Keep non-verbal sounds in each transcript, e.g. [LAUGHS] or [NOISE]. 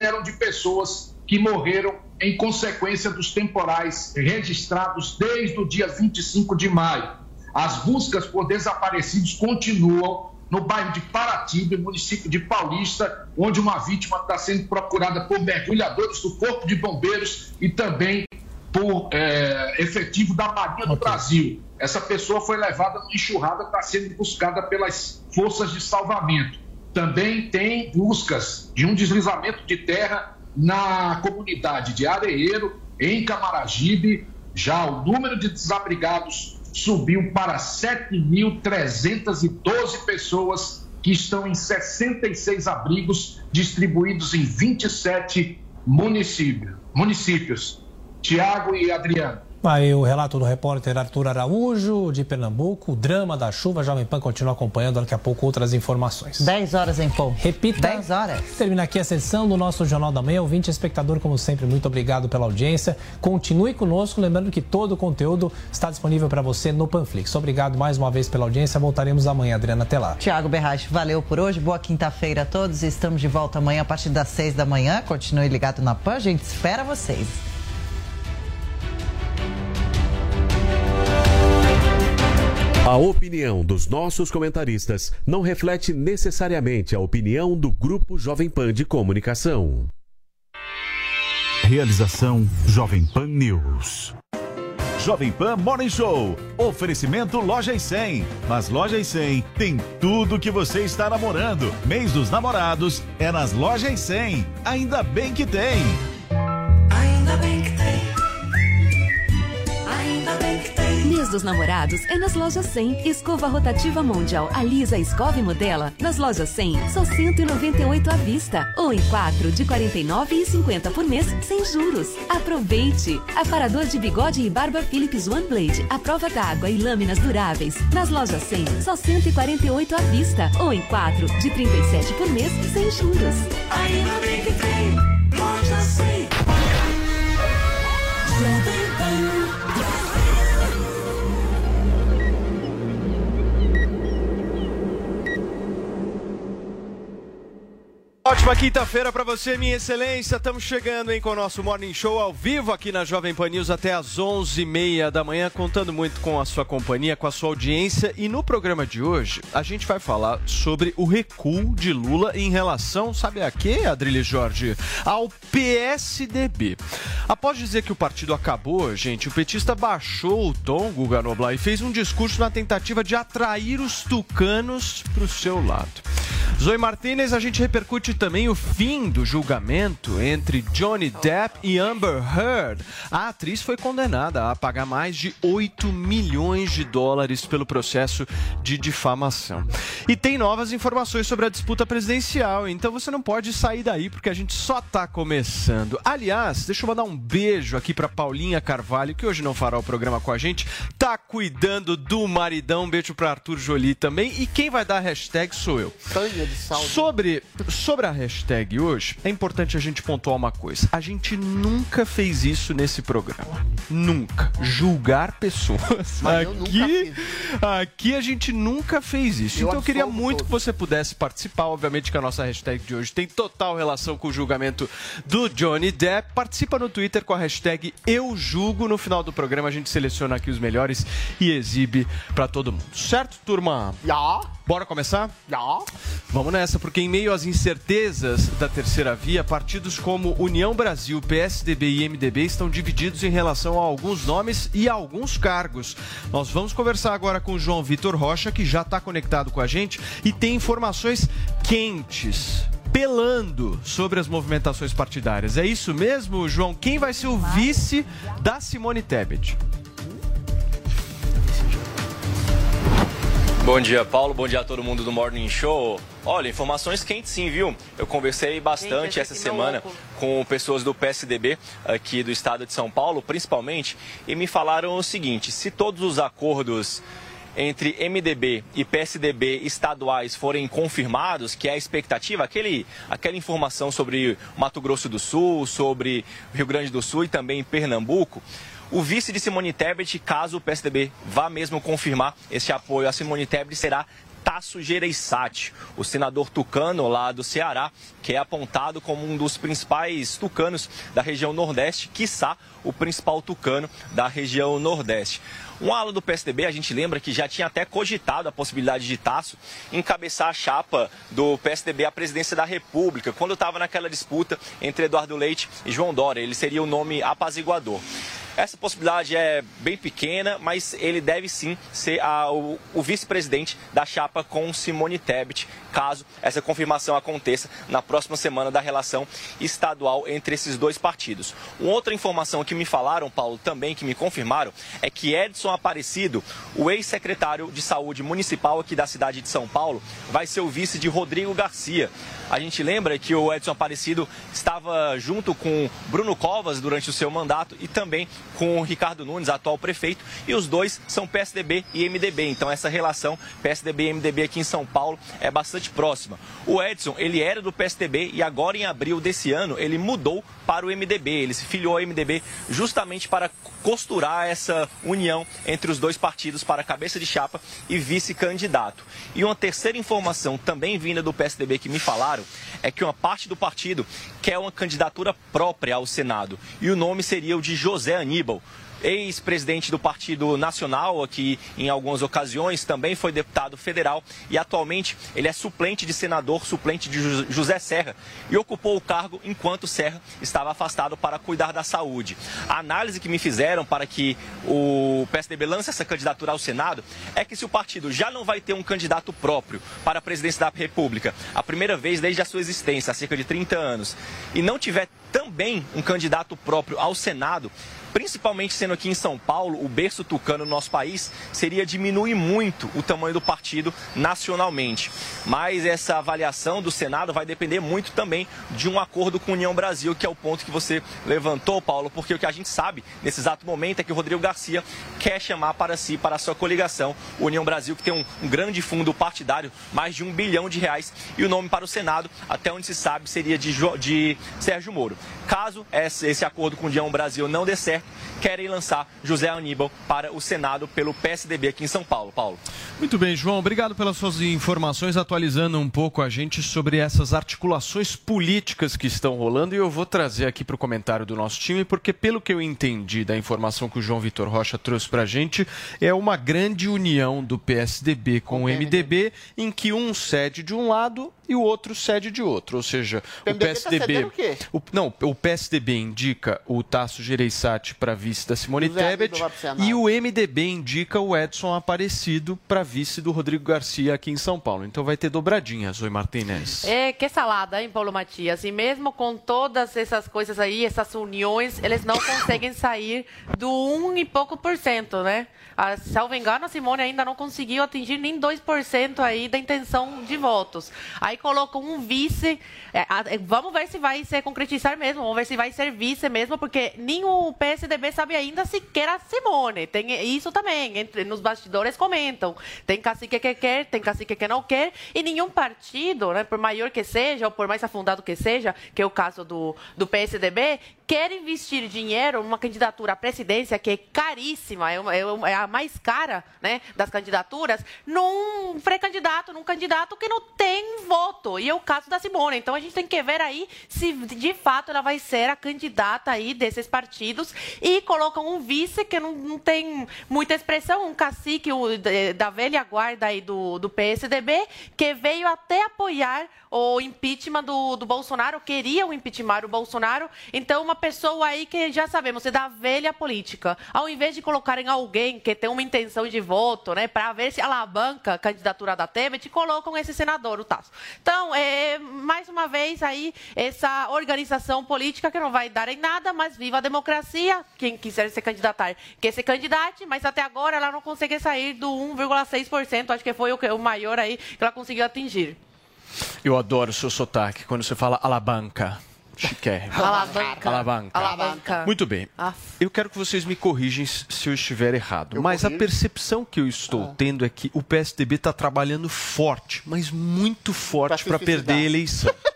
eram de pessoas que morreram em consequência dos temporais registrados desde o dia 25 de maio. As buscas por desaparecidos continuam no bairro de Paratiba, município de Paulista, onde uma vítima está sendo procurada por mergulhadores do Corpo de Bombeiros e também por é, efetivo da Marinha do okay. Brasil. Essa pessoa foi levada numa enxurrada, está sendo buscada pelas forças de salvamento. Também tem buscas de um deslizamento de terra na comunidade de Areeiro, em Camaragibe. Já o número de desabrigados subiu para 7.312 pessoas que estão em 66 abrigos distribuídos em 27 municípios. municípios. Tiago e Adriano. Aí o relato do repórter Arthur Araújo, de Pernambuco, o drama da chuva. Jovem Pan continua acompanhando daqui a pouco outras informações. 10 horas em ponto. Repita. 10 horas. Termina aqui a sessão do nosso Jornal da Manhã. Ouvinte espectador, como sempre, muito obrigado pela audiência. Continue conosco, lembrando que todo o conteúdo está disponível para você no Panflix. Obrigado mais uma vez pela audiência. Voltaremos amanhã, Adriana, até lá. Tiago Berrache, valeu por hoje. Boa quinta-feira a todos. Estamos de volta amanhã a partir das 6 da manhã. Continue ligado na Pan. A gente espera vocês. A opinião dos nossos comentaristas não reflete necessariamente a opinião do Grupo Jovem Pan de Comunicação. Realização Jovem Pan News. Jovem Pan Morning Show. Oferecimento Loja e 100. Mas Loja e 100 tem tudo que você está namorando. Mês dos namorados é nas Lojas e 100. Ainda bem que tem. Dos Namorados é nas lojas 100. Escova rotativa Mundial Alisa Escove Modela. Nas lojas 100, só 198 à vista. Ou em 4 de 49,50 por mês, sem juros. Aproveite! Aparador de bigode e barba Philips One Blade. A prova d'água e lâminas duráveis. Nas lojas 100, só 148 à vista. Ou em 4 de 37 por mês, sem juros. Ainda bem que tem. Loja 100. Ótima quinta-feira para você, minha excelência. Estamos chegando hein, com o nosso Morning Show ao vivo aqui na Jovem Pan News até às 11h30 da manhã, contando muito com a sua companhia, com a sua audiência. E no programa de hoje, a gente vai falar sobre o recuo de Lula em relação, sabe a quê, Adriles Jorge? Ao PSDB. Após dizer que o partido acabou, gente, o petista baixou o tom, Guga Noblar, e fez um discurso na tentativa de atrair os tucanos para o seu lado. Zoe Martinez, a gente repercute também o fim do julgamento entre Johnny Depp e Amber Heard. A atriz foi condenada a pagar mais de 8 milhões de dólares pelo processo de difamação. E tem novas informações sobre a disputa presidencial, então você não pode sair daí porque a gente só está começando. Aliás, deixa eu mandar um beijo aqui para Paulinha Carvalho, que hoje não fará o programa com a gente, tá cuidando do maridão. Um beijo para Arthur Jolie também. E quem vai dar a hashtag sou eu. Sobre, sobre a hashtag hoje, é importante a gente pontuar uma coisa. A gente nunca fez isso nesse programa. Nunca. Julgar pessoas. Mas aqui, aqui a gente nunca fez isso. Eu então eu queria muito todos. que você pudesse participar. Obviamente que a nossa hashtag de hoje tem total relação com o julgamento do Johnny Depp. Participa no Twitter com a hashtag Eu Julgo. No final do programa a gente seleciona aqui os melhores e exibe para todo mundo. Certo, turma? Já. Bora começar? Já. Vamos nessa, porque em meio às incertezas da terceira via, partidos como União Brasil, PSDB e MDB estão divididos em relação a alguns nomes e a alguns cargos. Nós vamos conversar agora com o João Vitor Rocha, que já está conectado com a gente e tem informações quentes pelando sobre as movimentações partidárias. É isso mesmo, João? Quem vai ser o vice da Simone Tebet? Bom dia, Paulo. Bom dia a todo mundo do Morning Show. Olha, informações quentes sim, viu? Eu conversei bastante essa semana com pessoas do PSDB aqui do estado de São Paulo, principalmente, e me falaram o seguinte: se todos os acordos entre MDB e PSDB estaduais forem confirmados, que é a expectativa, aquele, aquela informação sobre Mato Grosso do Sul, sobre Rio Grande do Sul e também Pernambuco, o vice de Simone Tebet, caso o PSDB vá mesmo confirmar esse apoio a Simone Tebet, será Tasso Gereissati, o senador tucano lá do Ceará, que é apontado como um dos principais tucanos da região Nordeste, quiçá o principal tucano da região Nordeste. Um ala do PSDB, a gente lembra que já tinha até cogitado a possibilidade de Tasso encabeçar a chapa do PSDB à presidência da República, quando estava naquela disputa entre Eduardo Leite e João Dória. Ele seria o nome apaziguador. Essa possibilidade é bem pequena, mas ele deve sim ser a, o, o vice-presidente da chapa com Simone Tebet, caso essa confirmação aconteça na próxima semana da relação estadual entre esses dois partidos. Uma outra informação que me falaram, Paulo, também que me confirmaram, é que Edson Aparecido, o ex-secretário de saúde municipal aqui da cidade de São Paulo, vai ser o vice de Rodrigo Garcia. A gente lembra que o Edson Aparecido estava junto com Bruno Covas durante o seu mandato e também com o Ricardo Nunes, atual prefeito, e os dois são PSDB e MDB. Então essa relação PSDB e MDB aqui em São Paulo é bastante próxima. O Edson, ele era do PSDB e agora em abril desse ano ele mudou para o MDB. Ele se filiou ao MDB justamente para costurar essa união entre os dois partidos para cabeça de chapa e vice-candidato. E uma terceira informação também vinda do PSDB que me falaram é que uma parte do partido quer uma candidatura própria ao Senado e o nome seria o de José Aníbal ex-presidente do Partido Nacional, aqui em algumas ocasiões, também foi deputado federal e atualmente ele é suplente de senador, suplente de José Serra e ocupou o cargo enquanto Serra estava afastado para cuidar da saúde. A análise que me fizeram para que o PSDB lance essa candidatura ao Senado é que se o partido já não vai ter um candidato próprio para a presidência da República, a primeira vez desde a sua existência, há cerca de 30 anos, e não tiver também um candidato próprio ao Senado, principalmente sendo aqui em São Paulo, o berço tucano no nosso país, seria diminuir muito o tamanho do partido nacionalmente. Mas essa avaliação do Senado vai depender muito também de um acordo com a União Brasil, que é o ponto que você levantou, Paulo, porque o que a gente sabe nesse exato momento é que o Rodrigo Garcia quer chamar para si, para a sua coligação, União Brasil, que tem um, um grande fundo partidário, mais de um bilhão de reais, e o nome para o Senado, até onde se sabe, seria de, de Sérgio Moro. Caso esse acordo com União Brasil não dê certo, querem lançar José Aníbal para o Senado pelo PSDB aqui em São Paulo. Paulo. Muito bem, João. Obrigado pelas suas informações, atualizando um pouco a gente sobre essas articulações políticas que estão rolando. E eu vou trazer aqui para o comentário do nosso time, porque pelo que eu entendi da informação que o João Vitor Rocha trouxe para a gente, é uma grande união do PSDB com o MDB, em que um cede de um lado e o outro cede de outro. Ou seja, o, o PSDB. Tá o quê? O, não, o PSDB indica o Tasso Gereissati para vice da Simone Tebet e o MDB indica o Edson Aparecido para vice do Rodrigo Garcia aqui em São Paulo. Então vai ter dobradinha, Zoe Martinez. É, que salada, hein, Paulo Matias? E mesmo com todas essas coisas aí, essas uniões, eles não conseguem sair do um e pouco por cento, né? A, salvo engano, a Simone ainda não conseguiu atingir nem 2% aí da intenção de votos. Aí colocam um vice. É, a, vamos ver se vai ser concretizar mesmo, vamos ver se vai ser vice mesmo, porque nem o PSDB sabe ainda sequer a Simone. Tem isso também, entre, nos bastidores comentam. Tem cacique que quer, tem cacique que não quer, e nenhum partido, né, por maior que seja, ou por mais afundado que seja, que é o caso do, do PSDB, quer investir dinheiro numa candidatura à presidência que é caríssima, é, é, é a mais cara né, das candidaturas, num pré-candidato, num candidato que não tem voto. E é o caso da Simone. Então a gente tem que ver aí se de fato ela vai ser a candidata aí desses partidos e colocam um vice que não, não tem muita expressão, um cacique o, da velha guarda aí do, do PSDB, que veio até apoiar o impeachment do, do Bolsonaro, queria o impeachment do Bolsonaro. Então, uma pessoa aí que já sabemos, é da velha política. Ao invés de colocarem alguém que tem uma intenção de voto, né, para ver se alavanca a candidatura da Tebet, colocam esse senador, o Tasso. Então, é, mais uma vez aí, essa organização política que não vai dar em nada, mas viva a democracia. Quem quiser se candidatar, que se candidate, mas até agora ela não consegue sair do 1,6%, acho que foi o, o maior aí que ela conseguiu atingir. Eu adoro o seu sotaque quando você fala alabanca. Chiquérrimo. Alavanca. Alavanca. Alavanca. Muito bem. Eu quero que vocês me corrigem se eu estiver errado. Eu mas corrijo. a percepção que eu estou ah. tendo é que o PSDB está trabalhando forte, mas muito forte para perder a eleição. [LAUGHS]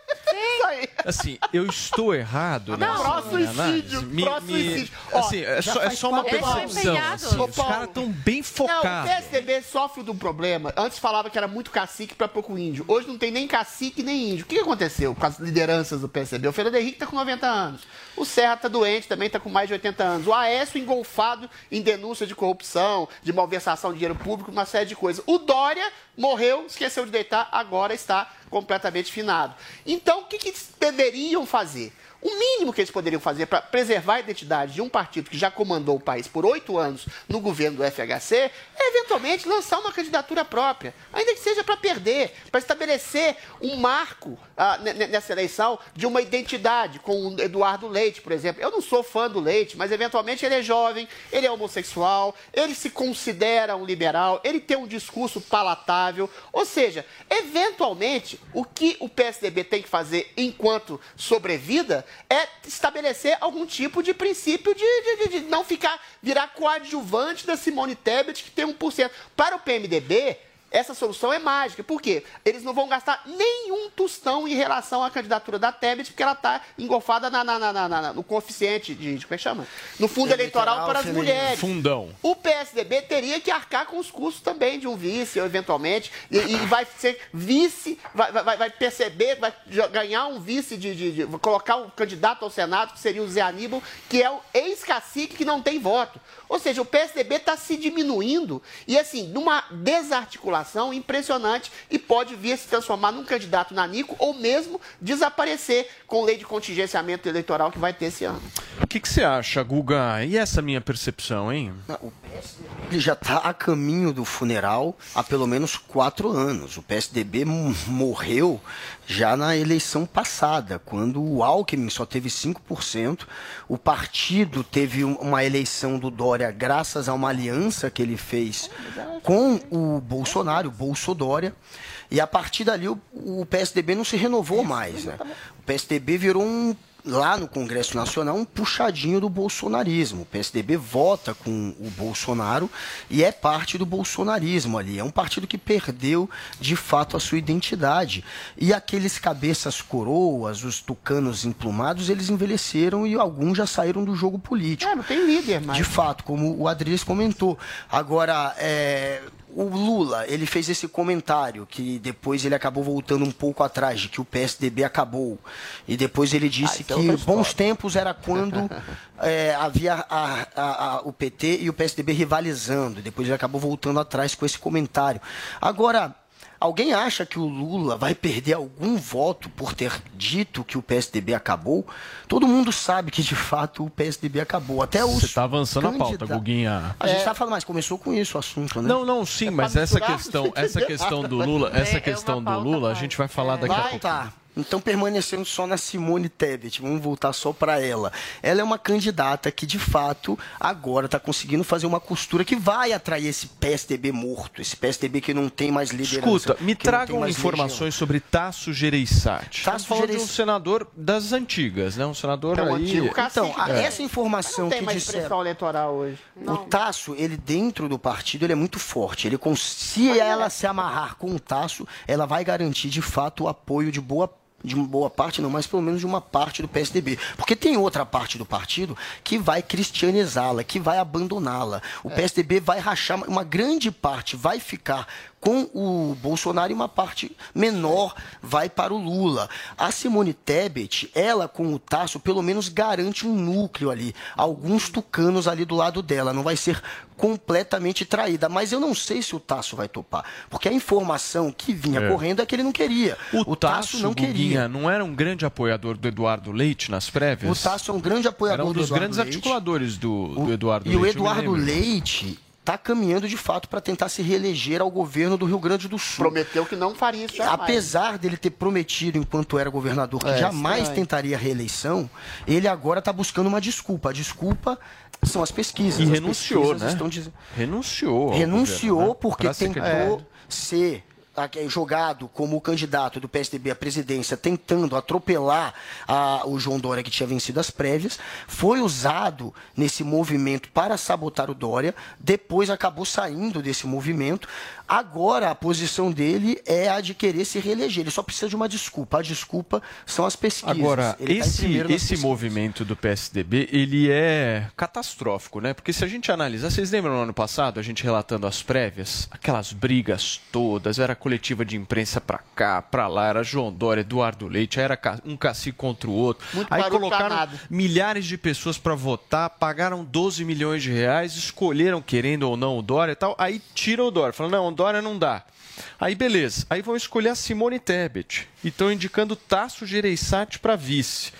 Sim. Assim, eu estou errado Não, nessa pró-suicídio, análise? Me- pró-suicídio. me- Ó, Assim, é só, é só uma percepção. Assim, os caras estão bem Não, o focados. PSDB sofre de um problema. Antes falava que era muito cacique para pouco índio. Hoje não tem nem cacique nem índio. O que aconteceu com as lideranças do PSDB? O Fernando Henrique está com 90 anos. O Serra está doente, também está com mais de 80 anos. O Aécio engolfado em denúncia de corrupção, de malversação de dinheiro público, uma série de coisas. O Dória morreu, esqueceu de deitar, agora está completamente finado. Então, o que, que deveriam fazer? O mínimo que eles poderiam fazer para preservar a identidade de um partido que já comandou o país por oito anos no governo do FHC é, eventualmente, lançar uma candidatura própria, ainda que seja para perder, para estabelecer um marco ah, ne- ne- nessa eleição de uma identidade, com o Eduardo Leite, por exemplo. Eu não sou fã do Leite, mas eventualmente ele é jovem, ele é homossexual, ele se considera um liberal, ele tem um discurso palatável. Ou seja, eventualmente, o que o PSDB tem que fazer enquanto sobrevida é estabelecer algum tipo de princípio de, de- de- de não ficar, virar coadjuvante da Simone Tebet, que tem 1%. Para o PMDB, essa solução é mágica. Por quê? Eles não vão gastar nenhum tostão em relação à candidatura da Tebet, porque ela está engolfada na- na- na- na- na- no coeficiente de, de. Como é que chama? No fundo eleitoral para as mulheres. Fundão. O PSDB teria que arcar com os custos também de um vice, eventualmente, e, e vai ser vice, vai, vai- vai perceber, vai ganhar um vice de, de- de- colocar um candidato ao Senado, que seria o Zé Aníbal, que é o ex-cacique que não tem voto. Ou seja, o PSDB está se diminuindo e, assim, numa desarticulação impressionante e pode vir a se transformar num candidato nanico ou mesmo desaparecer com lei de contingenciamento eleitoral que vai ter esse ano. O que, que você acha, Guga? E essa minha percepção, hein? Ele já está a caminho do funeral há pelo menos quatro anos. O PSDB morreu já na eleição passada, quando o Alckmin só teve 5%. O partido teve um- uma eleição do Dória graças a uma aliança que ele fez com o Bolsonaro, o Bolsodória. E a partir dali o, o PSDB não se renovou mais. Né? O PSDB virou um lá no Congresso Nacional um puxadinho do bolsonarismo. O PSDB vota com o Bolsonaro e é parte do bolsonarismo ali. É um partido que perdeu de fato a sua identidade. E aqueles cabeças coroas, os tucanos emplumados, eles envelheceram e alguns já saíram do jogo político. É, não tem líder mais. De fato, como o Adriles comentou. Agora, é, o Lula, ele fez esse comentário que depois ele acabou voltando um pouco atrás, de que o PSDB acabou. E depois ele disse isso é que outra bons tempos era quando é, [LAUGHS] havia a- a- a- o PT e o PSDB rivalizando. Depois ele acabou voltando atrás com esse comentário. Agora, alguém acha que o Lula vai perder algum voto por ter dito que o PSDB acabou? Todo mundo sabe que de fato o PSDB acabou. Até os Você está avançando a pauta, Guguinha. A gente está falando, mas começou com isso o assunto, né? Não, não, sim, mas essa questão, essa questão do Lula, É- essa é questão uma do Lula, a gente vai falar daqui a pouco. tá. Então, permanecendo só na Simone Tebet, vamos voltar só para ela. Ela é uma candidata que, de fato, agora está conseguindo fazer uma costura que vai atrair esse PSDB morto, esse PSDB que não tem mais liderança. Escuta, me que não tragam informações sobre Tasso Gereissati. Tasso falando de um senador das antigas, né? Um senador um aí... antigo. Então, a- É. essa informação Não tem que mais disseram... expressão eleitoral hoje. O Tasso, ele dentro do partido, ele é muito forte. Ele, se ela se amarrar com o Tasso, ela vai garantir de fato o apoio de boa de uma boa parte, não, mas pelo menos de uma parte do PSDB. Porque tem outra parte do partido que vai cristianizá-la, que vai abandoná-la. O PSDB vai rachar, uma grande parte vai ficar com o Bolsonaro e uma parte menor vai para o Lula. A Simone Tebet, ela com o Tasso, pelo menos garante um núcleo ali, alguns tucanos ali do lado dela, não vai ser completamente traída. Mas eu não sei se o Tasso vai topar, porque a informação que vinha É. correndo é que ele não queria. O, Tasso, não Guguinha, queria. não era um grande apoiador do Eduardo Leite nas prévias? O Tasso é um grande apoiador Era um do dos Eduardo grandes Leite. articuladores do, do Eduardo E Leite. o eu me Eduardo. Leite está caminhando de fato para tentar se reeleger ao governo do Rio Grande do Sul. Prometeu que não faria isso jamais. Apesar dele ter prometido, enquanto era governador, que É, jamais estranho. tentaria a reeleição, ele agora está buscando uma desculpa. A desculpa são as pesquisas. E As renunciou, pesquisas né? Estão dizendo... Renunciou. Renunciou governo, né? porque tentou ser jogado como candidato do PSDB à presidência, tentando atropelar a, o João Dória, que tinha vencido as prévias, foi usado nesse movimento para sabotar o Dória, depois acabou saindo desse movimento. Agora a posição dele é a de querer se reeleger. Ele só precisa de uma desculpa. A desculpa são as pesquisas. Agora, Ele tá esse, nas esse movimento do PSDB, ele é catastrófico, né? Porque se a gente analisar, vocês lembram no ano passado, a gente relatando as prévias, aquelas brigas todas, era coletiva de imprensa pra cá, pra lá, era João Dória, Eduardo Leite, era um cacique contra o outro. Muito Aí colocaram milhares de pessoas para votar, pagaram 12 milhões de reais, escolheram querendo ou não o Dória e tal, aí tiram o Dória, falam, não, o Dória não dá. Aí beleza, aí vão escolher a Simone Tebet e estão indicando Tasso Gereissati para vice.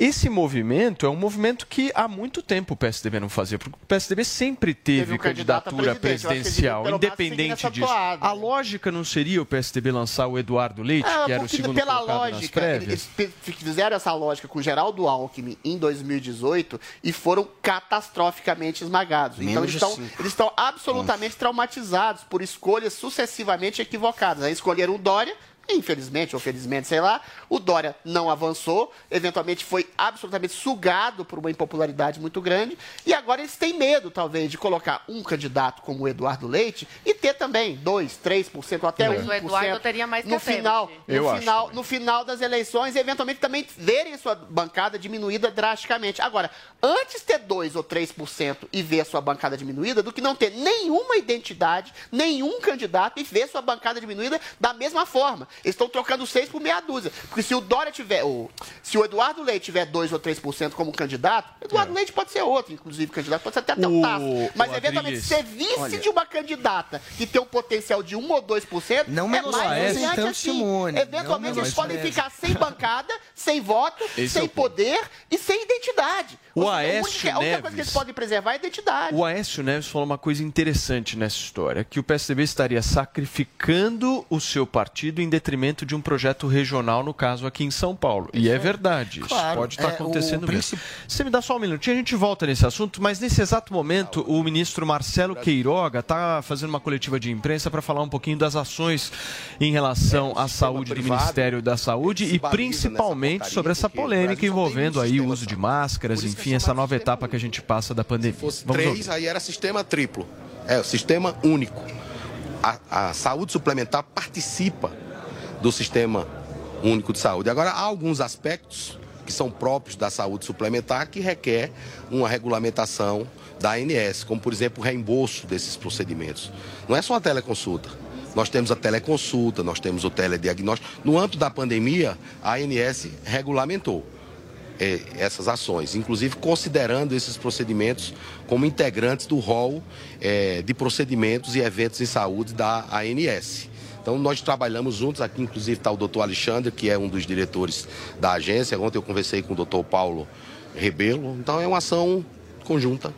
Esse movimento é um movimento que há muito tempo o PSDB não fazia, porque o PSDB sempre teve, Teve um candidatura presidencial, eles independente disso. toada. A lógica não seria o PSDB lançar o Eduardo Leite, Ah, que era o segundo pela colocado nas lógica, prévias? eles fizeram essa lógica com o Geraldo Alckmin em 2018 e foram catastroficamente esmagados. então Menos eles de estão, eles estão absolutamente traumatizados por escolhas sucessivamente equivocadas. Aí escolheram o Dória. Infelizmente ou felizmente, sei lá, o Dória não avançou, eventualmente foi absolutamente sugado por uma impopularidade muito grande, e agora eles têm medo, talvez, de colocar um candidato como o Eduardo Leite e ter também 2, 3% ou até É. 1% O Eduardo teria mais que no final, no final, no final das eleições e eventualmente também verem a sua bancada diminuída drasticamente. Agora, antes ter 2 ou 3% e ver a sua bancada diminuída do que não ter nenhuma identidade, nenhum candidato e ver sua bancada diminuída da mesma forma. Eles estão trocando 6 por meia dúzia. Porque se o Dória tiver, ou se o Eduardo Leite tiver 2 ou 3% como candidato, Eduardo Leite pode ser outro, inclusive candidato, pode ser até O- Tasso. Mas eventualmente ser vice olha- de uma candidata que tem um potencial de 1 ou 2%, Não é mais brilhante tanto assim. Simone, Eventualmente eles podem ficar sem bancada, sem voto, Esse é sem ponto. poder e sem identidade. O seja, a Aécio única- a única coisa que Neves- eles podem preservar é a identidade. O Aécio Neves falou uma coisa interessante nessa história, que o PSDB estaria sacrificando o seu partido em detrimento de um projeto regional, no caso aqui em São Paulo. E é verdade, isso Claro, pode estar é, o acontecendo mesmo. Você me dá só um minutinho, a gente volta nesse assunto, mas nesse exato momento o ministro Marcelo Queiroga está fazendo uma coletiva de imprensa para falar um pouquinho das ações em relação à saúde do privado Ministério da Saúde e principalmente sobre essa polêmica envolvendo aí o uso de máscaras, isso enfim, é essa nova etapa que a gente passa da pandemia. Se fosse Vamos três, ouvir. aí era sistema triplo. É, o sistema único. A, a saúde suplementar participa do sistema único de saúde. Agora, há alguns aspectos que são próprios da saúde suplementar que requer uma regulamentação da ANS, como, por exemplo, o reembolso desses procedimentos. Não é só a teleconsulta. Nós temos a teleconsulta, nós temos o telediagnóstico. No âmbito da pandemia, a ANS regulamentou eh, essas ações, inclusive considerando esses procedimentos como integrantes do rol eh, de procedimentos e eventos em saúde da ANS. Então, nós trabalhamos juntos, aqui inclusive está o doutor Alexandre, que é um dos diretores da agência. Ontem eu conversei com o doutor Paulo Rebelo. Então, é uma ação conjunta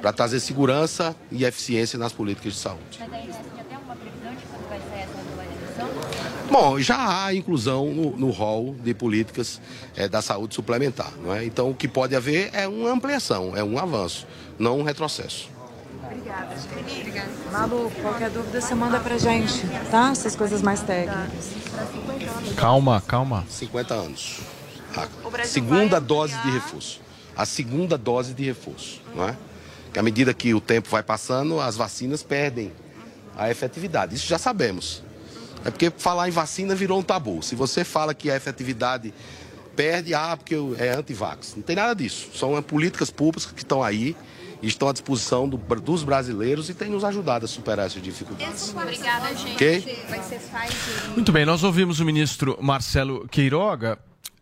para trazer segurança e eficiência nas políticas de saúde. Mas aí já tem alguma previsão de quando vai sair essa regularização? Bom, já há inclusão no, no rol de políticas eh, da saúde suplementar. Não é? Então, o que pode haver é uma ampliação, é um avanço, não um retrocesso. Obrigada. Malu, qualquer dúvida você manda pra gente, tá? Essas coisas mais técnicas. Calma, calma. 50 anos. A segunda dose de reforço. A segunda dose de reforço, não é? Que à medida que o tempo vai passando, as vacinas perdem a efetividade. Isso já sabemos. É porque falar em vacina virou um tabu. Se você fala que a efetividade perde, ah, porque é anti-vax. Não tem nada disso. São políticas públicas que estão aí estão à disposição do- dos brasileiros e têm nos ajudado a superar essas dificuldades. Obrigada, gente. Ok. Vai ser Pfizer. Muito bem, nós ouvimos o ministro Marcelo Queiroga.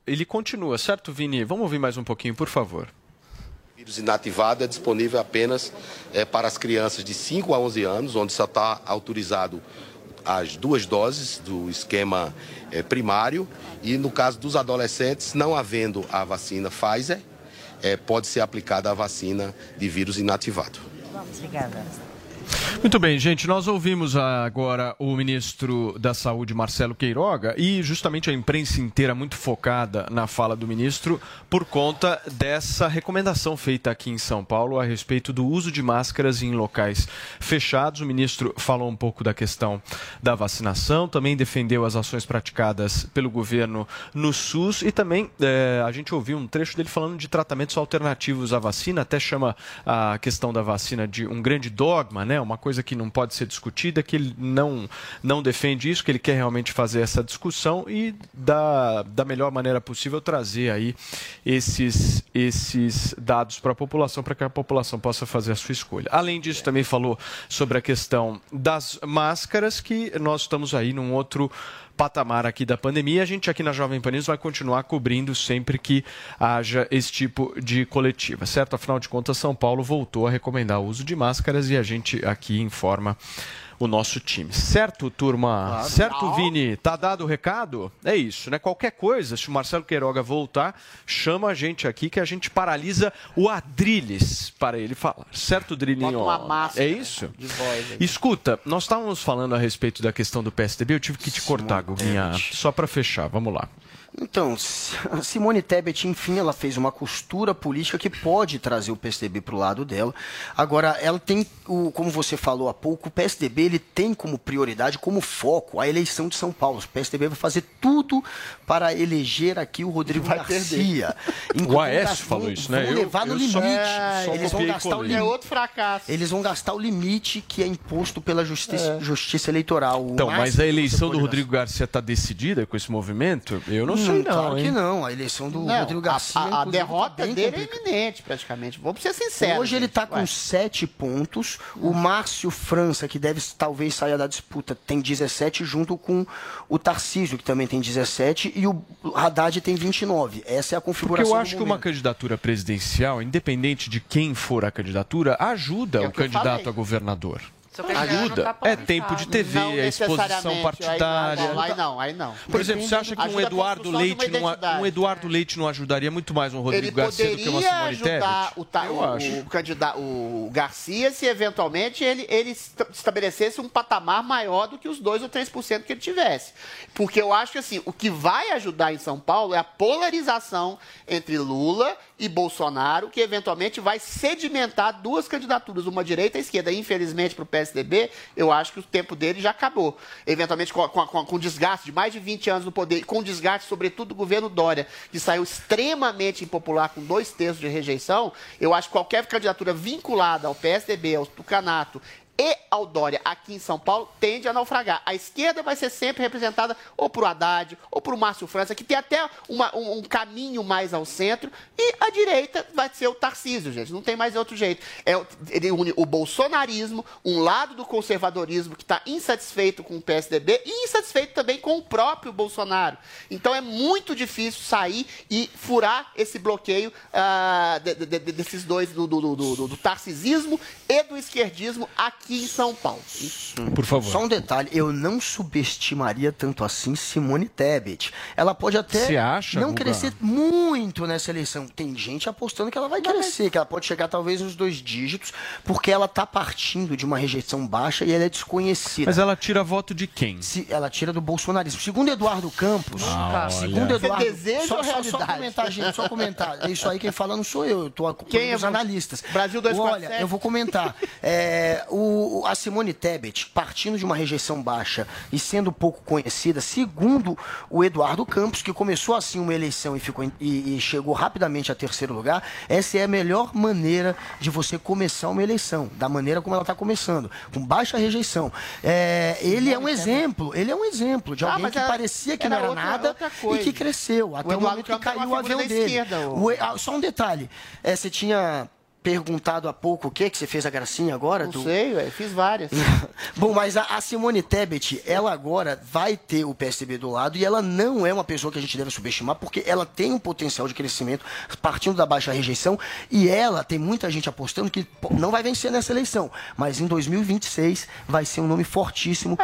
Ele continua, certo, Vini? Vamos ouvir mais um pouquinho, por favor. vírus inativado é disponível apenas eh, para as crianças de 5 a 11 anos, onde só está autorizado as duas doses do esquema eh, primário. E no caso dos adolescentes, não havendo a vacina Pfizer, eh, pode ser aplicada a vacina de vírus inativado. Obrigada. Muito bem, gente. Nós ouvimos agora o ministro da Saúde, Marcelo Queiroga, e justamente a imprensa inteira muito focada na fala do ministro por conta dessa recomendação feita aqui em São Paulo a respeito do uso de máscaras em locais fechados. O ministro falou um pouco da questão da vacinação, também defendeu as ações praticadas pelo governo no SUS e também eh, a gente ouviu um trecho dele falando de tratamentos alternativos à vacina, até chama a questão da vacina de um grande dogma, né? Uma coisa que não pode ser discutida, que ele não, não defende isso, que ele quer realmente fazer essa discussão e da, da melhor maneira possível trazer aí esses, esses dados para a população, para que a população possa fazer a sua escolha. Além disso, também falou sobre a questão das máscaras, que nós estamos aí num outro patamar aqui da pandemia. A gente aqui na Jovem Pan News vai continuar cobrindo sempre que haja esse tipo de coletiva, certo? Afinal de contas, São Paulo voltou a recomendar o uso de máscaras e a gente aqui informa o nosso time. Certo, turma? Claro. certo, Não. Vini? Tá dado o recado? É isso, né? Qualquer coisa, se o Marcelo Queiroga voltar, chama a gente aqui que a gente paralisa o Adrilles para ele falar. Certo, Drilinho? Bota uma máscara É isso? de voz aí. Escuta, nós estávamos falando a respeito da questão do PSDB, eu tive que te cortar, Guguinha, só para fechar. Vamos lá. Então, S- Simone Tebet, enfim, ela fez uma costura política que pode trazer o PSDB para o lado dela. Agora, ela tem, o, como você falou há pouco, o PSDB ele tem como prioridade, como foco, a eleição de São Paulo. O PSDB vai fazer tudo para eleger aqui o Rodrigo Vai Garcia. [LAUGHS] O Aécio falou isso, né? Vão Eu- levar no eu limite. só- só Eles vão gastar o limite. É outro fracasso. Eles vão gastar o limite que é imposto pela justiça, É. justiça eleitoral. Então, mas a eleição do Rodrigo Garcia está decidida com esse movimento? Eu não Hum, sei, não. claro hein? que não. A eleição do Não, Rodrigo Garcia. a, a tá derrota bem dele é iminente, praticamente. Vamos ser sinceros. Hoje ele gente. está com sete pontos. O Márcio França, que deve talvez sair da disputa, tem 17, junto com o Tarcísio, que também tem 17, e o Haddad tem 29. Essa é a Porque configuração. eu acho do que uma candidatura presidencial, independente de quem for a candidatura, ajuda É o o candidato a governador. Ajuda. tá É tempo de TV, Não é exposição partidária. Aí, não, aí não, aí não. Por exemplo, você acha que um Eduardo, Leite não, um Eduardo Leite não ajudaria muito mais um Rodrigo Garcia do que uma Simone ajudar Tebet? o, ta- Eu o, acho. o candidato, o Garcia se eventualmente ele, ele esta- estabelecesse um patamar maior do que os 2 ou 3% que ele tivesse. Porque eu acho que assim, o que vai ajudar em São Paulo é a polarização entre Lula e Bolsonaro, que eventualmente vai sedimentar duas candidaturas, uma direita e esquerda. Infelizmente, para o PSDB, eu acho que o tempo dele já acabou. Eventualmente, com, com, com, desgaste de mais de 20 anos no poder, com desgaste, sobretudo, do governo Dória, que saiu extremamente impopular, com dois terços de rejeição, eu acho que qualquer candidatura vinculada ao PSDB, ao Tucanato e ao Dória aqui em São Paulo tende a naufragar. A esquerda vai ser sempre representada ou por Haddad ou por Márcio França, que tem até uma- um, um caminho mais ao centro, e a direita vai ser o Tarcísio, gente. Não tem mais outro jeito. É, ele une o bolsonarismo, um lado do conservadorismo que está insatisfeito com o PSDB e insatisfeito também com o próprio Bolsonaro. Então é muito difícil sair e furar esse bloqueio ah, de- de- de- desses dois, do, do, do, do, do tarcisismo e do esquerdismo aqui em São Paulo. Por favor. Só um detalhe, eu não subestimaria tanto assim Simone Tebet. Ela pode até acha, não Guga? crescer muito nessa eleição. Tem gente apostando que ela vai crescer, que ela pode chegar talvez nos dois dígitos, porque ela está partindo de uma rejeição baixa e ela é desconhecida. Mas ela tira voto de quem? Se ela tira do bolsonarismo. Segundo Eduardo Campos, Ah, segundo olha. Eduardo, Você deseja só, ou só, só realidade? comentar, gente, só comentar. [LAUGHS] Isso aí quem fala não sou eu, eu tô Quem com é os analistas. Brasil Olha, 247. eu vou comentar. É, o, a Simone Tebet, partindo de uma rejeição baixa e sendo pouco conhecida, segundo o Eduardo Campos, que começou assim uma eleição e, ficou e- e chegou rapidamente a terceiro lugar, essa é a melhor maneira de você começar uma eleição, da maneira como ela está começando, com baixa rejeição. É, ele é um exemplo, ele é um exemplo de Ah, alguém mas que parecia que não era outra- nada outra e que cresceu, até o, Eduardo momento que caiu o avião dele. esquerda, o- O- ah, só um detalhe, é, você tinha perguntado há pouco o que que você fez a gracinha agora? Não do- sei, ué, fiz várias. [LAUGHS] Bom, mas a, a Simone Tebet, ela agora vai ter o PSDB do lado e ela não é uma pessoa que a gente deve subestimar, porque ela tem um potencial de crescimento partindo da baixa rejeição e ela tem muita gente apostando que pô, não vai vencer nessa eleição, mas em 2026 vai ser um nome fortíssimo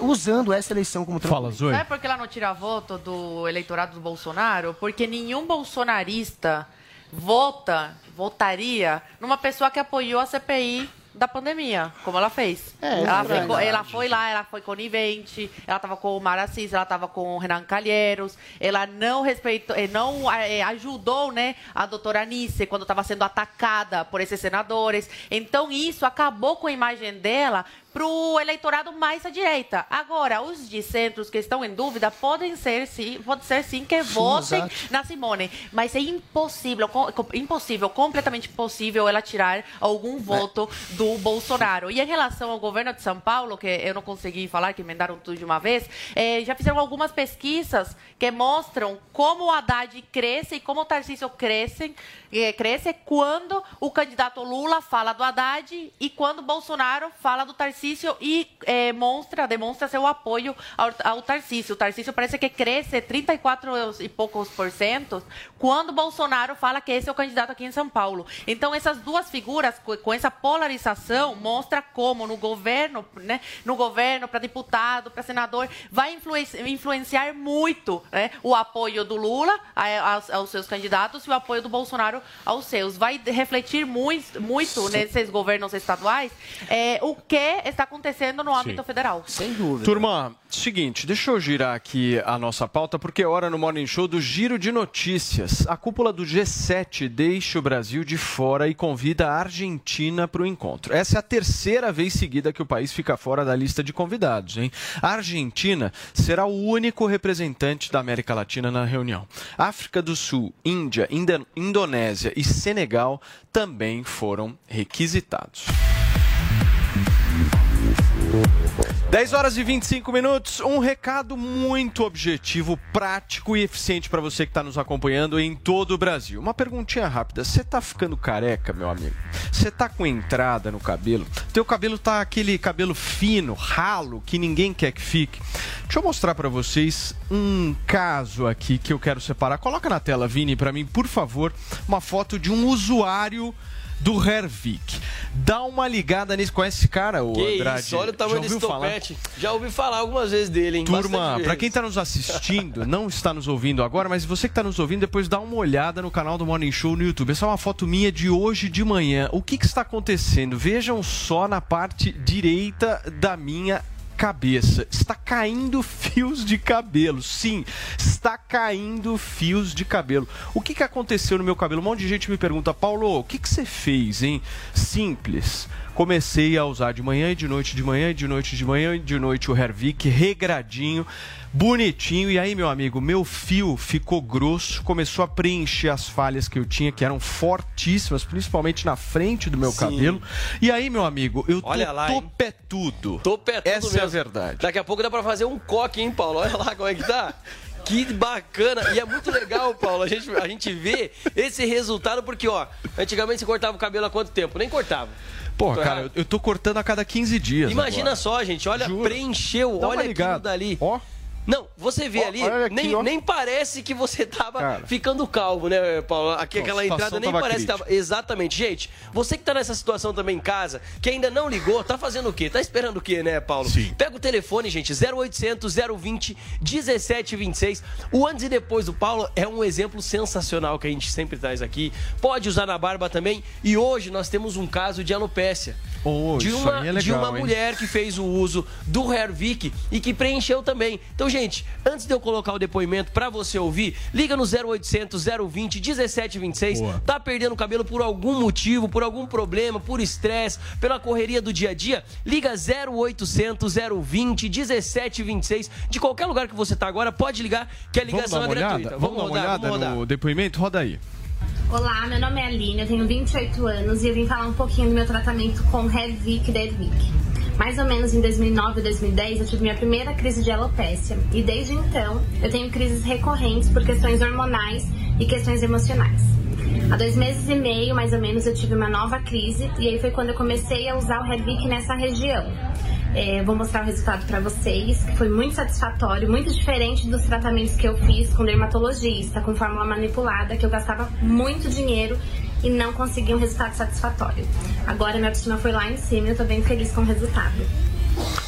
usando essa eleição como Fala, Zoe. Sabe por que ela não tira voto do eleitorado do Bolsonaro? Porque nenhum bolsonarista vota, votaria numa pessoa que apoiou a CPI da pandemia, como ela fez. É, ela, é ficou- ela foi lá, ela foi conivente, ela estava com o Mara Assis, ela estava com o Renan Calheiros, ela não respeitou, eh, não eh, ajudou, né, a doutora Anice quando estava sendo atacada por esses senadores. Então isso acabou com a imagem dela para o eleitorado mais à direita. Agora, os de centros que estão em dúvida podem ser sim, pode ser sim que votem exato. na Simone, mas é impossível, impossível, completamente impossível ela tirar algum voto do Bolsonaro. E em relação ao governo de São Paulo, que eu não consegui falar, que emendaram tudo de uma vez, eh, já fizeram algumas pesquisas que mostram como o Haddad cresce e como o Tarcísio cresce, eh, cresce quando o candidato Lula fala do Haddad e quando o Bolsonaro fala do Tarcísio e eh, mostra, demonstra seu apoio ao, ao Tarcísio. O Tarcísio parece que cresce 34 e poucos por cento quando o Bolsonaro fala que esse é o candidato aqui em São Paulo. Então, essas duas figuras, co- com essa polarização, mostra como no governo, né, no governo, para deputado, para senador, vai influenci- influenciar muito né, o apoio do Lula aos, aos seus candidatos e o apoio do Bolsonaro aos seus. Vai refletir muito, muito nesses governos estaduais é, o que está acontecendo no âmbito federal. Sem dúvida. Turma, seguinte, deixa eu girar aqui a nossa pauta, porque é hora no Morning Show do Giro de Notícias. A cúpula do G7 deixa o Brasil de fora e convida a Argentina para o encontro. Essa é a terceira vez seguida que o país fica fora da lista de convidados, hein? A Argentina será o único representante da América Latina na reunião. África do Sul, Índia, Indo- Indonésia e Senegal também foram requisitados. 10 horas e 25 minutos. Um recado muito objetivo, prático e eficiente para você que está nos acompanhando em todo o Brasil. Uma perguntinha rápida. Você tá ficando careca, meu amigo? Você tá com entrada no cabelo? Teu cabelo tá aquele cabelo fino, ralo, que ninguém quer que fique? Deixa eu mostrar para vocês um caso aqui que eu quero separar. Coloca na tela, Vini, para mim, por favor, uma foto de um usuário do Hervik. Dá uma ligada nesse. Conhece esse cara, o Que Andrade? isso, olha o tamanho desse ouviu falar? topete. Já ouvi falar algumas vezes dele, hein? Turma, para quem está nos assistindo, não está nos ouvindo agora, mas você que está nos ouvindo, depois dá uma olhada no canal do Morning Show no YouTube. Essa é uma foto minha de hoje de manhã. O que, que está acontecendo? Vejam só na parte direita da minha cabeça. Está caindo [LAUGHS] fios de cabelo. Sim, está caindo fios de cabelo. O que, que aconteceu no meu cabelo? Um monte de gente me pergunta, Paulo, o que, que você fez, hein? Simples. Comecei a usar de manhã e de noite de manhã, e de noite de manhã e de noite o Hervik, regradinho, bonitinho. E aí, meu amigo, meu fio ficou grosso, começou a preencher as falhas que eu tinha, que eram fortíssimas, principalmente na frente do meu Sim. cabelo. E aí, meu amigo, eu Olha tô lá, hein? topetudo. Topé tudo Essa é a mesmo. verdade. Daqui a pouco dá pra fazer um coque, hein, Paulo? Olha lá como é que tá. Que bacana. E é muito legal, Paulo, a gente, a gente vê esse resultado, porque, ó, antigamente você cortava o cabelo há quanto tempo? Nem cortava. Porra, Tô cara, errado. eu, tô cortando a cada 15 dias. Imagina agora. só, gente. Olha, Juro. preencheu. Dá olha aquilo dali. Ó. Não, você vê Ó, ali, aqui, nem, ó. nem parece que você tava Cara. ficando calvo, né, Paulo? Aqui, Não, aquela entrada nem parece que crítica. tava. Exatamente. Gente, você que tá nessa situação também em casa, que ainda não ligou, tá fazendo o quê? Tá esperando o quê, né, Paulo? Sim. Pega o telefone, gente, 0800 020 1726. O antes e depois do Paulo é um exemplo sensacional que a gente sempre traz aqui. Pode usar na barba também. E hoje nós temos um caso de alopécia. Oh, de isso uma, é de legal, uma hein? mulher que fez o uso do Hervik e que preencheu também. Então, gente, antes de eu colocar o depoimento pra você ouvir, liga no 0800 020 1726. Boa. Tá perdendo o cabelo por algum motivo, por algum problema, por estresse, pela correria do dia a dia? Liga 0800 020 1726. De qualquer lugar que você tá agora, pode ligar, que a Vamos ligação dar uma é gratuita. olhada? Vamos dar uma rodar, olhada vamos rodar. no depoimento? Roda aí. Olá, meu nome é Aline, eu tenho 28 anos e eu vim falar um pouquinho do meu tratamento com e Dervic. Mais ou menos em 2009 e 2010 eu tive minha primeira crise de alopecia e desde então eu tenho crises recorrentes por questões hormonais e questões emocionais. Há dois meses e meio, mais ou menos, eu tive uma nova crise e aí foi quando eu comecei a usar o Hervic nessa região. É, vou mostrar o resultado para vocês, que foi muito satisfatório, muito diferente dos tratamentos que eu fiz com dermatologista, com fórmula manipulada, que eu gastava muito dinheiro e não conseguia um resultado satisfatório. Agora minha autoestima foi lá em cima e eu tô bem feliz com o resultado.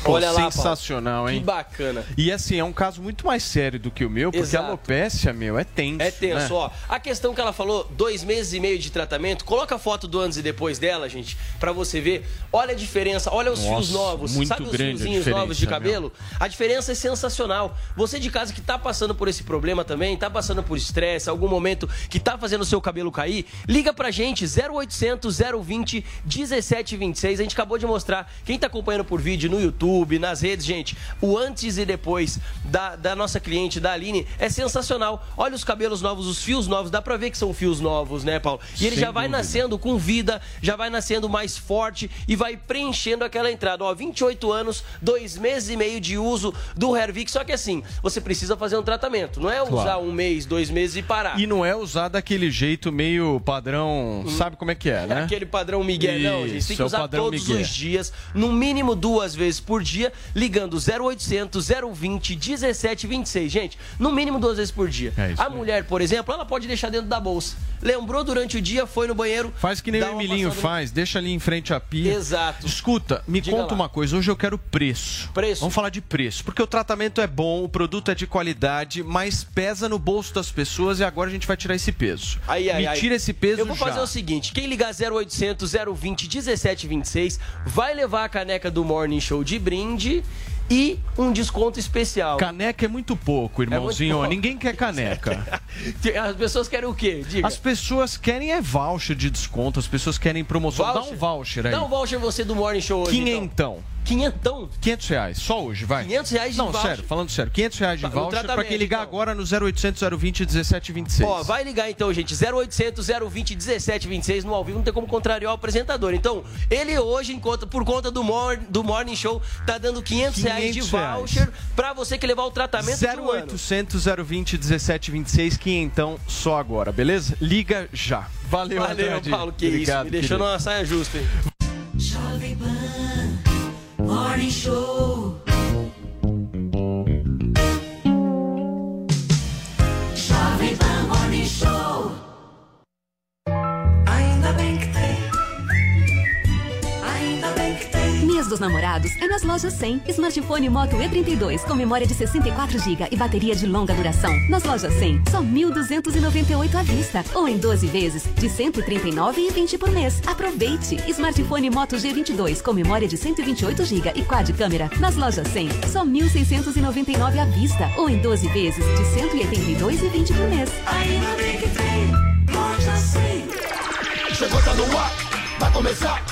Pô, Olha lá, Paulo. sensacional, hein? Que bacana. E assim, é um caso muito mais sério do que o meu, porque Exato. a alopecia, meu, é tenso. É tenso, né? ó. A questão que ela falou, dois meses e meio de tratamento, coloca a foto do antes e depois dela, gente, pra você ver. Olha a diferença, olha os Nossa, fios novos. muito Sabe os grande a fiozinhos novos de cabelo? A diferença é sensacional. Você de casa que tá passando por esse problema também, tá passando por estresse, algum momento que tá fazendo o seu cabelo cair, liga pra gente, 0800 020 1726. A gente acabou de mostrar, quem tá acompanhando por vídeo no YouTube, nas redes, gente, o antes e depois da, da nossa cliente, da Aline, é sensacional. Olha os cabelos novos, os fios novos, dá pra ver que são fios novos, né, Paulo? E ele Sem já vai dúvida. nascendo com vida, já vai nascendo mais forte e vai preenchendo aquela entrada. Ó, 28 anos, dois meses e meio de uso do Hervik, só que assim, você precisa fazer um tratamento, não é usar Claro. um mês, dois meses e parar. E não é usar daquele jeito meio padrão, sabe como é que é, né? Aquele padrão Miguel, não, gente. Tem que é usar todos Miguel. os dias, no mínimo duas vezes por dia, ligando 0800 020 1726. Gente, no mínimo duas vezes por dia. É isso A mulher, por exemplo, ela pode deixar dentro da bolsa. Lembrou durante o dia, foi no banheiro. Faz que nem o Emilinho passada no- faz, deixa ali em frente à pia. Exato. Escuta, me Diga conta lá. uma coisa, hoje eu quero preço. Preço. Vamos falar de preço, porque o tratamento é bom, o produto é de qualidade, mas pesa no bolso das pessoas e agora a gente vai tirar esse peso. Aí, aí, me tira esse peso Eu vou já. fazer o seguinte: quem ligar 0800 020 1726 vai levar a caneca do Morning Show de brinde e um desconto especial. Caneca é muito pouco, irmãozinho. pouco. Ninguém quer caneca. [LAUGHS] As pessoas querem o quê? Diga. As pessoas querem é voucher de desconto, as pessoas querem promoção. Dá um voucher aí. Dá um voucher você do Morning Show hoje. então. Quinhentão. Quinhentão? 500 reais, só hoje, vai. 500 reais de Não, voucher. sério, falando sério. 500 reais de Tá, voucher pra quem ligar então. agora no 0800 020 1726. Ó, vai ligar então, gente. 0800 020 1726 no ao vivo, não tem como contrariar o apresentador. Então, ele hoje, em conta- por conta do, mor- do Morning Show, tá dando 500, reais de 500 reais. voucher pra você que levar o tratamento de um ano. 0800 020 1726, quinhentão só agora, beleza? Liga já. Valeu, Valeu, Andrade. Paulo, que Obrigado, isso. Me deixou querido. numa saia justa, hein? Show. É nas lojas 100. Smartphone Moto E32 com memória de 64 GB e bateria de longa duração. Nas lojas 100, só 1.298 à vista ou em 12 vezes de 139,20 por mês. Aproveite! Smartphone Moto G22 com memória de 128 GB e quad câmera. Nas lojas 100, só 1.699 à vista ou em 12 vezes de 182,20 por mês. Ainda bem que tem. Loja 100. Chegou, tá no ar, vai começar.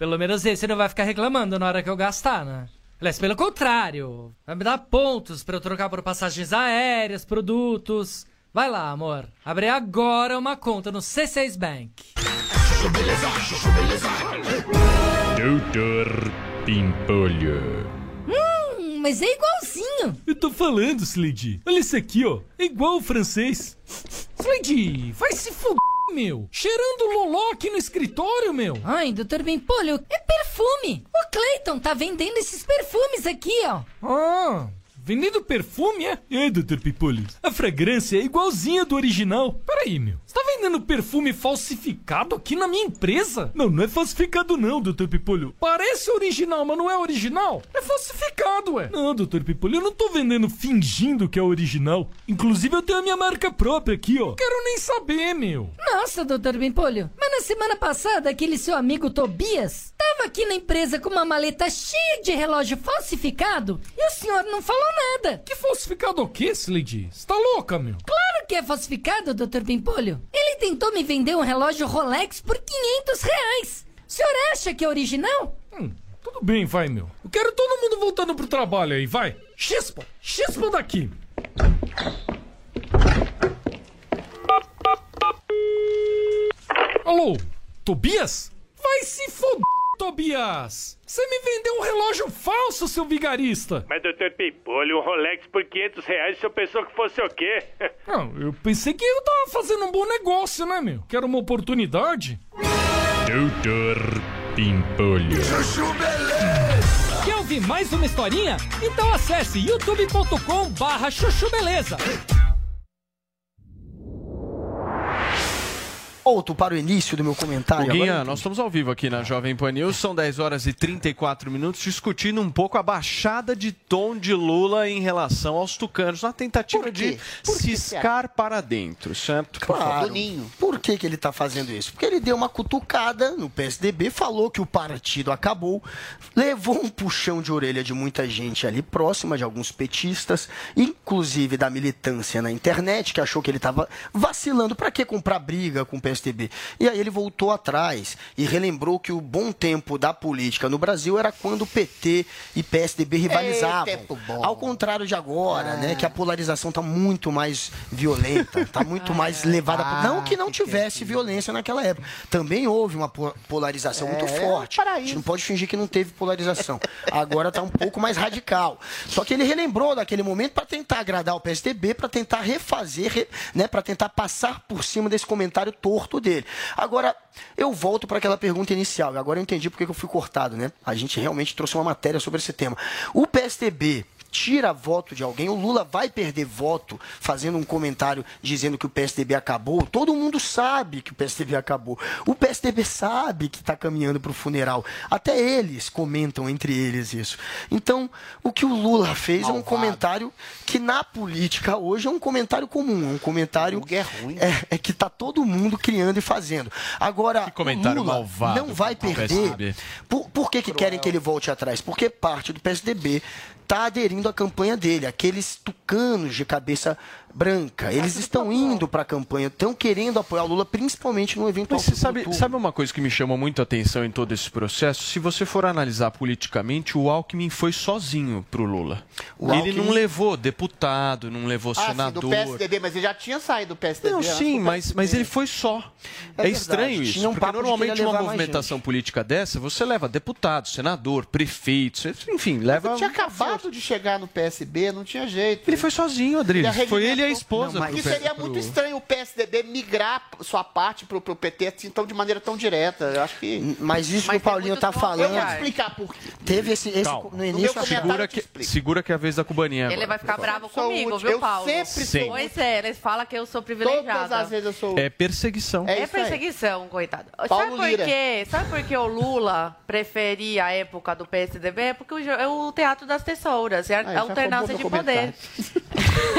Pelo menos esse não vai ficar reclamando na hora que eu gastar, né? Aliás, pelo contrário, vai me dar pontos pra eu trocar por passagens aéreas, produtos. Vai lá, amor. Abre agora uma conta no C6 Bank. Doutor Pimpolho. Hum, mas é igualzinho. Eu tô falando, Slade. Olha isso aqui, ó. É igual o francês. Slade, vai se fuder, meu. Cheirando loló aqui no escritório, meu. Ai, doutor Pimpolho, é perfume. O Clayton tá vendendo esses perfumes aqui, ó. Ah, vendendo perfume, é? É, doutor Pimpolho. A fragrância é igualzinha do original. Peraí, meu. Você tá vendendo perfume falsificado aqui na minha empresa? Não, não é falsificado não, doutor Pipolho. Parece original, mas não é original. É falsificado, ué. Não, doutor Pipolho, eu não tô vendendo fingindo que é original. Inclusive, eu tenho a minha marca própria aqui, ó. Quero nem saber, meu. Nossa, doutor Pimpolho, mas na semana passada aquele seu amigo Tobias tava tava aqui na empresa com uma maleta cheia de relógio falsificado e o senhor não falou nada. Que falsificado o quê, Slidy? Você tá louca, meu? Claro que é falsificado, Dr. Pimpolho. Ele tentou me vender um relógio Rolex por 500 reais. O senhor acha que é original? Hum, tudo bem, vai, meu. Eu quero todo mundo voltando pro trabalho aí, vai. Chispa, chispa daqui. Alô, Tobias? Vai se foder, Tobias! Você me vendeu um relógio falso, seu vigarista! Mas, doutor Pimpolho, um Rolex por 500 reais, o senhor pensou que fosse o quê? [LAUGHS] Não, eu pensei que eu tava fazendo um bom negócio, né, meu? Que era uma oportunidade. Doutor Pimpolho. Chuchu Beleza. Quer ouvir mais uma historinha? Então acesse youtube.com barra chuchu beleza. Volto para o início do meu comentário. Guinha, Agora- nós estamos ao vivo aqui na Jovem Pan News, são 10 horas e 34 minutos, discutindo um pouco a baixada de tom de Lula em relação aos tucanos, na tentativa de ciscar para dentro, certo? Por Claro. Por que, que ele está fazendo isso? Porque ele deu uma cutucada no PSDB, falou que o partido acabou, levou um puxão de orelha de muita gente ali próxima, de alguns petistas, inclusive da militância na internet, que achou que ele estava vacilando. Para que comprar briga com o PSDB? E aí ele voltou atrás e relembrou que o bom tempo da política no Brasil era quando PT e PSDB rivalizavam. bom. Ao contrário de agora, né? Que a polarização está muito mais violenta, está muito [LAUGHS] mais levada. por- Não que não tivesse violência naquela época. Também houve uma po- polarização muito É, forte. A gente não pode fingir que não teve polarização. Agora está um pouco mais radical. Só que ele relembrou daquele momento para tentar agradar o PSDB, para tentar refazer, re- né? Para tentar passar por cima desse comentário torto dele. Agora, eu volto para aquela pergunta inicial. Agora eu entendi porque que eu fui cortado, né? A gente realmente trouxe uma matéria sobre esse tema. O PSDB tira voto de alguém, o Lula vai perder voto fazendo um comentário dizendo que o PSDB acabou. Todo mundo sabe que o PSDB acabou. O PSDB sabe que está caminhando para o funeral. Até eles comentam entre eles isso. Então, o que o Lula fez é um comentário que na política hoje é um comentário comum, é um comentário é, é que está todo mundo criando e fazendo. Agora, Que comentário o Lula malvado não vai perder. PSDB. Por, por que, que querem que ele volte atrás? Porque parte do PSDB está aderindo à campanha dele, aqueles tucanos de cabeça branca. Eles estão indo para a campanha, estão querendo apoiar o Lula, principalmente no evento Mas você sabe, sabe uma coisa que me chama muito a atenção em todo esse processo? Se você for analisar politicamente, o Alckmin foi sozinho pro Lula. O ele não levou deputado, não levou Ah, sim, senador. do PSDB, mas ele já tinha saído do PSDB. Não, sim, mas, mas ele foi só. É É, estranho isso, um porque normalmente uma movimentação política dessa, você leva deputado, senador, prefeito, enfim, leva... Ele tinha acabado de chegar no PSB, não tinha jeito. Ele foi sozinho, Adriles. Foi ele e a esposa Não, pro mas P- seria pro- muito estranho o PSDB migrar sua parte pro, pro PT assim, tão de maneira tão direta. Eu acho que. Mas isso que o Paulinho tá falando. Eu vou explicar por quê. Teve esse, esse Calma. no início. segura, que, segura que é a vez da cubaninha Ele agora, vai ficar bravo comigo, útil. viu, Eu Paulo? sempre sou Pois é, eles falam que eu sou privilegiada. Todas as vezes eu sou. É perseguição. É, perseguição, coitado. Paulo Sabe por quê? Sabe por que o Lula preferia a época do PSDB? Porque o, é o teatro das tesouras, é a Ah, já alternância de poder. [LAUGHS]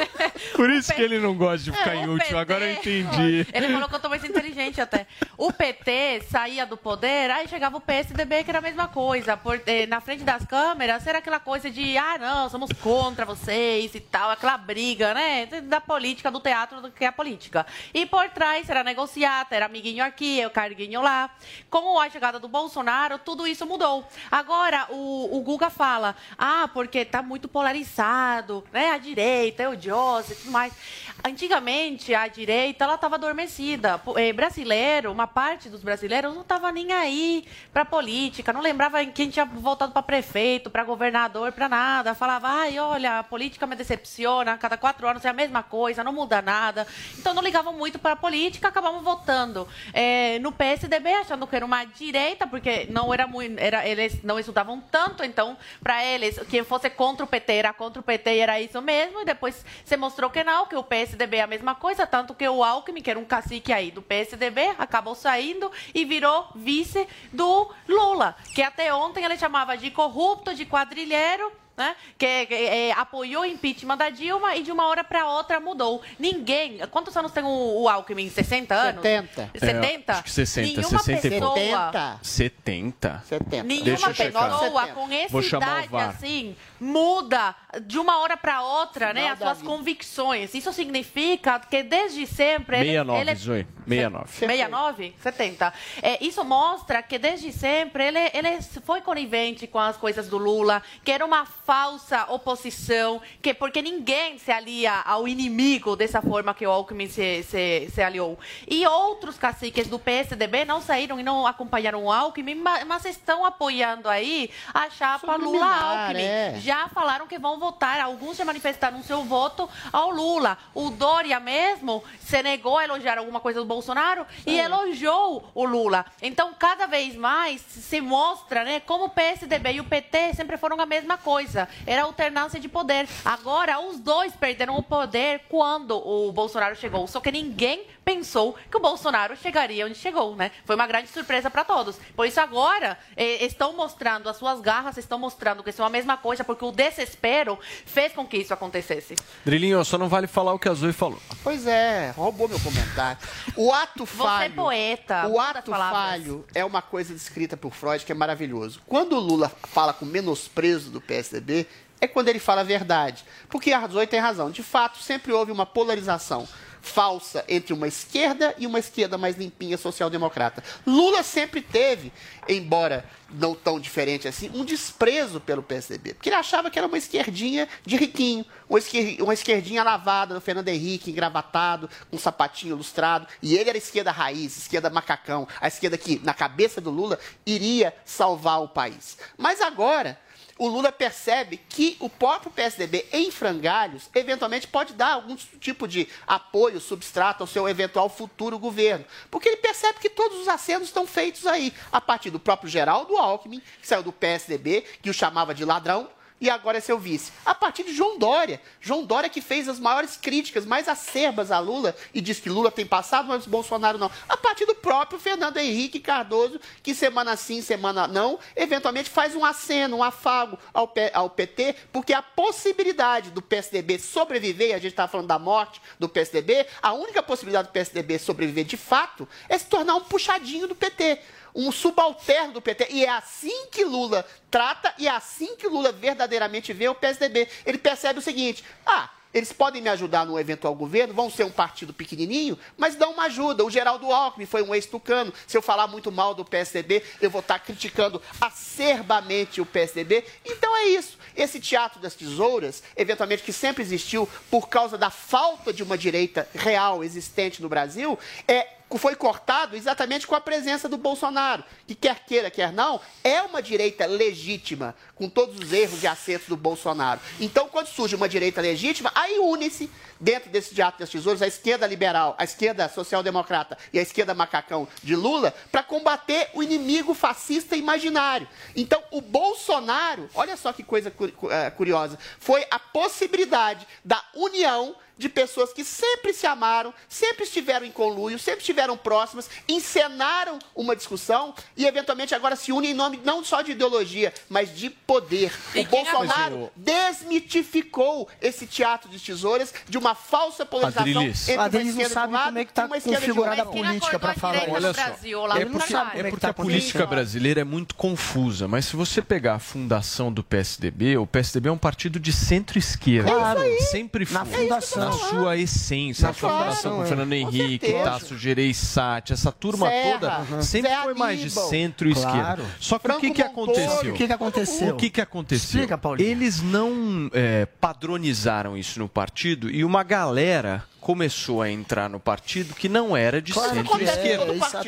[LAUGHS] Por isso que ele não gosta de ficar É, em último, PT. agora eu entendi. [LAUGHS] Ele falou que eu tô mais inteligente até. O PT saía do poder, aí chegava o PSDB, que era a mesma coisa. Por, eh, na frente das câmeras, era aquela coisa de, ah, não, somos contra vocês e tal, aquela briga, né? Da política, do teatro, do que é a política. E por trás era negociata, era amiguinho aqui, o carguinho lá. Com a chegada do Bolsonaro, tudo isso mudou. Agora, o, o Guga fala, ah, porque tá muito polarizado, né? A direita é odiosa e tudo mais. life. Antigamente, a direita, ela estava adormecida. Eh, brasileiro, uma parte dos brasileiros não estava nem aí para política, não lembrava em quem tinha voltado para prefeito, para governador, para nada. Falava, ai, olha, a política me decepciona, cada quatro anos é a mesma coisa, não muda nada. Então não ligavam muito para a política, acabavam votando eh, no PSDB, achando que era uma direita, porque não era muito, era, eles não estudavam tanto, então, para eles, quem fosse contra o PT era contra o PT era isso mesmo, e depois você mostrou que não, que o PSDB é a mesma coisa, tanto que o Alckmin, que era um cacique aí do PSDB, acabou saindo e virou vice do Lula, que até ontem ele chamava de corrupto, de quadrilheiro, né? Que, que, é, apoiou o impeachment da Dilma e de uma hora para outra mudou. Ninguém. Quantos anos tem o, o Alckmin? 60 anos? 70. 70? É, acho que 60, Nenhuma 60 e pouco. pessoa. 70? 70. Nenhuma Deixa eu checar. pessoa com essa Vou chamar o idade VAR. assim muda de uma hora para outra, né, as suas vida. convicções. Isso significa que desde sempre ele, 69, ele Zoe. 69. 69? 70. É, isso mostra que desde sempre ele, ele foi conivente com as coisas do Lula, que era uma falsa oposição, que porque ninguém se alia ao inimigo dessa forma que o Alckmin se, se, se aliou. E outros caciques do PSDB não saíram e não acompanharam o Alckmin, ma- mas estão apoiando aí a chapa Lula-Alckmin. é. Já falaram que vão votar, alguns já manifestaram seu voto ao Lula. O Dória mesmo se negou a elogiar alguma coisa do Bolsonaro e elogiou o Lula. Então, cada vez mais se mostra né, como o PSDB e o PT sempre foram a mesma coisa. Era alternância de poder. Agora, os dois perderam o poder quando o Bolsonaro chegou. Só que ninguém pensou que o Bolsonaro chegaria onde chegou, né? Foi uma grande surpresa para todos. Por isso, agora, eh, estão mostrando as suas garras, estão mostrando que são a mesma coisa, porque o desespero fez com que isso acontecesse. Drilinho, só não vale falar o que a Zoe falou. Pois é, roubou meu comentário. O ato Você falho. é poeta. O ato palavras. falho é uma coisa descrita por Freud que é maravilhoso. Quando o Lula fala com menosprezo do PSDB, é quando ele fala a verdade. Porque a Zoe tem razão. De fato, sempre houve uma polarização falsa entre uma esquerda e uma esquerda mais limpinha social-democrata. Lula sempre teve, embora não tão diferente assim, um desprezo pelo PSDB. Porque ele achava que era uma esquerdinha de riquinho, uma esquer- uma esquerdinha lavada do Fernando Henrique, engravatado, com sapatinho lustrado. E ele era esquerda raiz, esquerda macacão, a esquerda que, na cabeça do Lula, iria salvar o país. Mas agora, o Lula percebe que o próprio PSDB em frangalhos, eventualmente pode dar algum tipo de apoio, substrato ao seu eventual futuro governo. Porque ele percebe que todos os acenos estão feitos aí, a partir do próprio Geraldo Alckmin, que saiu do PSDB, que o chamava de ladrão, e agora é seu vice. A partir de João Dória. João Dória que fez as maiores críticas, mais acerbas a Lula e diz que Lula tem passado, mas Bolsonaro não. A partir do próprio Fernando Henrique Cardoso, que semana sim, semana não, eventualmente faz um aceno, um afago ao, ao PT, porque a possibilidade do PSDB sobreviver, e a gente estava falando da morte do PSDB, a única possibilidade do PSDB sobreviver de fato é se tornar um puxadinho do PT um subalterno do PT. E é assim que Lula trata e é assim que Lula verdadeiramente vê o PSDB. Ele percebe o seguinte: ah. Eles podem me ajudar no eventual governo, vão ser um partido pequenininho, mas dão uma ajuda. O Geraldo Alckmin foi um ex-tucano. Se eu falar muito mal do PSDB, eu vou estar criticando acerbamente o PSDB. Então é isso. Esse teatro das tesouras, eventualmente que sempre existiu por causa da falta de uma direita real existente no Brasil, é foi cortado exatamente com a presença do Bolsonaro, que quer queira, quer não, é uma direita legítima, com todos os erros e acertos do Bolsonaro. Então, quando surge uma direita legítima, aí une-se, dentro desse teatro das tesouras, a esquerda liberal, a esquerda social-democrata e a esquerda macacão de Lula, para combater o inimigo fascista imaginário. Então, o Bolsonaro, olha só que coisa eh, curiosa, foi a possibilidade da união de pessoas que sempre se amaram, sempre estiveram em conluio, sempre estiveram próximas, encenaram uma discussão e, eventualmente, agora se unem em nome não só de ideologia, mas de poder. O Bolsonaro desmitificou esse teatro de tesouras de uma falsa polarização Adrilis. entre uma Adrilis não esquerda de um lado como é que tá e uma esquerda de a política para falar isso. no Brasil, É porque, é é que porque tá a política brasileira é muito confusa, mas se você pegar a fundação do PSDB, o PSDB é um partido de centro-esquerda. Claro. É. Sempre foi. Na fundação. Na sua essência. Na a sua fundação, com é. Fernando Henrique. Tasso Gereissati, essa turma Serra, toda uhum. sempre Zé foi mais de Aníbal. centro-esquerda. Claro. Só que o que, que aconteceu? O que, que aconteceu? O que, que aconteceu? Explica, Paulinho. Eles não é, padronizaram isso no partido e uma galera começou a entrar no partido que não era de Claro, centro-esquerda.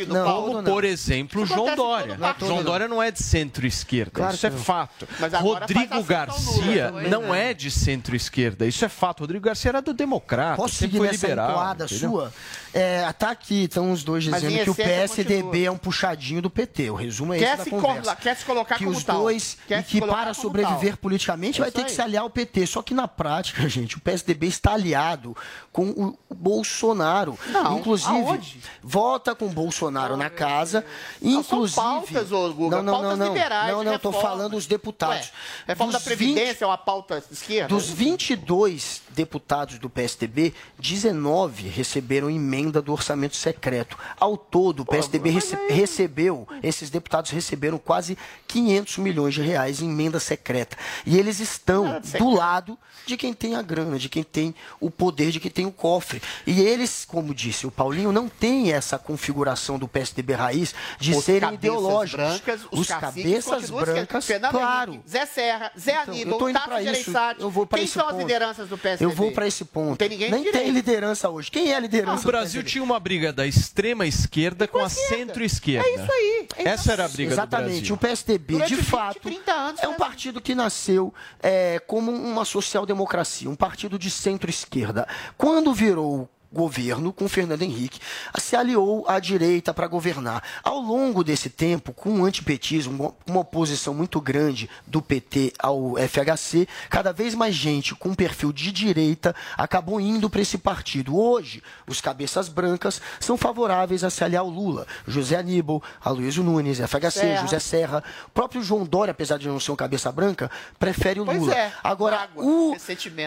Não, Paulo. Como, não. por exemplo, Isso João Dória. partido. João Dória não é de centro-esquerda, Claro isso é não. fato. Rodrigo Garcia Lula, não é de centro-esquerda, isso é fato. Rodrigo Garcia era do democrata, Posso sempre seguir foi nessa liberal. entendeu? sua? É, tá aqui, estão os dois Mas dizendo que o PSDB continua. é um puxadinho do PT. O resumo é Quer esse da se conversa. colocar- quer se colocar que como os dois e que para sobreviver tal. politicamente É vai ter que aí. se aliar ao PT. Só que na prática, gente, o PSDB está aliado com o Bolsonaro. Não, Inclusive, aonde? vota com o Bolsonaro na casa. Inclusive, são pautas, ô, Guga, não, não, pautas não, não, liberais não, não, tô reforma. falando os deputados. Ué, reforma da Dos 20 Previdência é uma pauta esquerda? dos 22 deputados do PSDB, 19 receberam emenda do orçamento secreto. Ao todo, o PSDB rece- recebeu, esses deputados receberam quase 500 milhões de reais em emenda secreta. E eles estão do lado de quem tem a grana, de quem tem o poder, de quem tem o cofre. E eles, como disse o Paulinho, não têm essa configuração do PSDB raiz de Os serem ideológicos. brancas, os os cabeças brancas, Fernando claro. Henrique, Zé Serra, Zé Então, Aníbal, isso. Gereissati. Quem são as ponto. lideranças do PSDB? Eu vou para esse ponto. Não tem ninguém Nem de tem liderança hoje. Quem é a liderança? O do Brasil tinha uma briga da extrema esquerda com a centro-esquerda. É isso aí. É Essa era a briga Exatamente. do Brasil. O PSDB, Durante de 20, fato, 30 anos, é um partido que nasceu é, como uma social-democracia, um partido de centro-esquerda. Quando virou governo com Fernando Henrique, se aliou à direita para governar. Ao longo desse tempo, com o antipetismo, uma- oposição muito grande do PT ao FHC, cada vez mais gente com perfil de direita acabou indo para esse partido. Hoje, os cabeças brancas são favoráveis a se aliar ao Lula. José Aníbal, Aloysio Nunes, FHC, Serra. José Serra. O próprio João Dória, apesar de não ser um cabeça branca, prefere o Pois Lula. é, Agora, mágoa, o-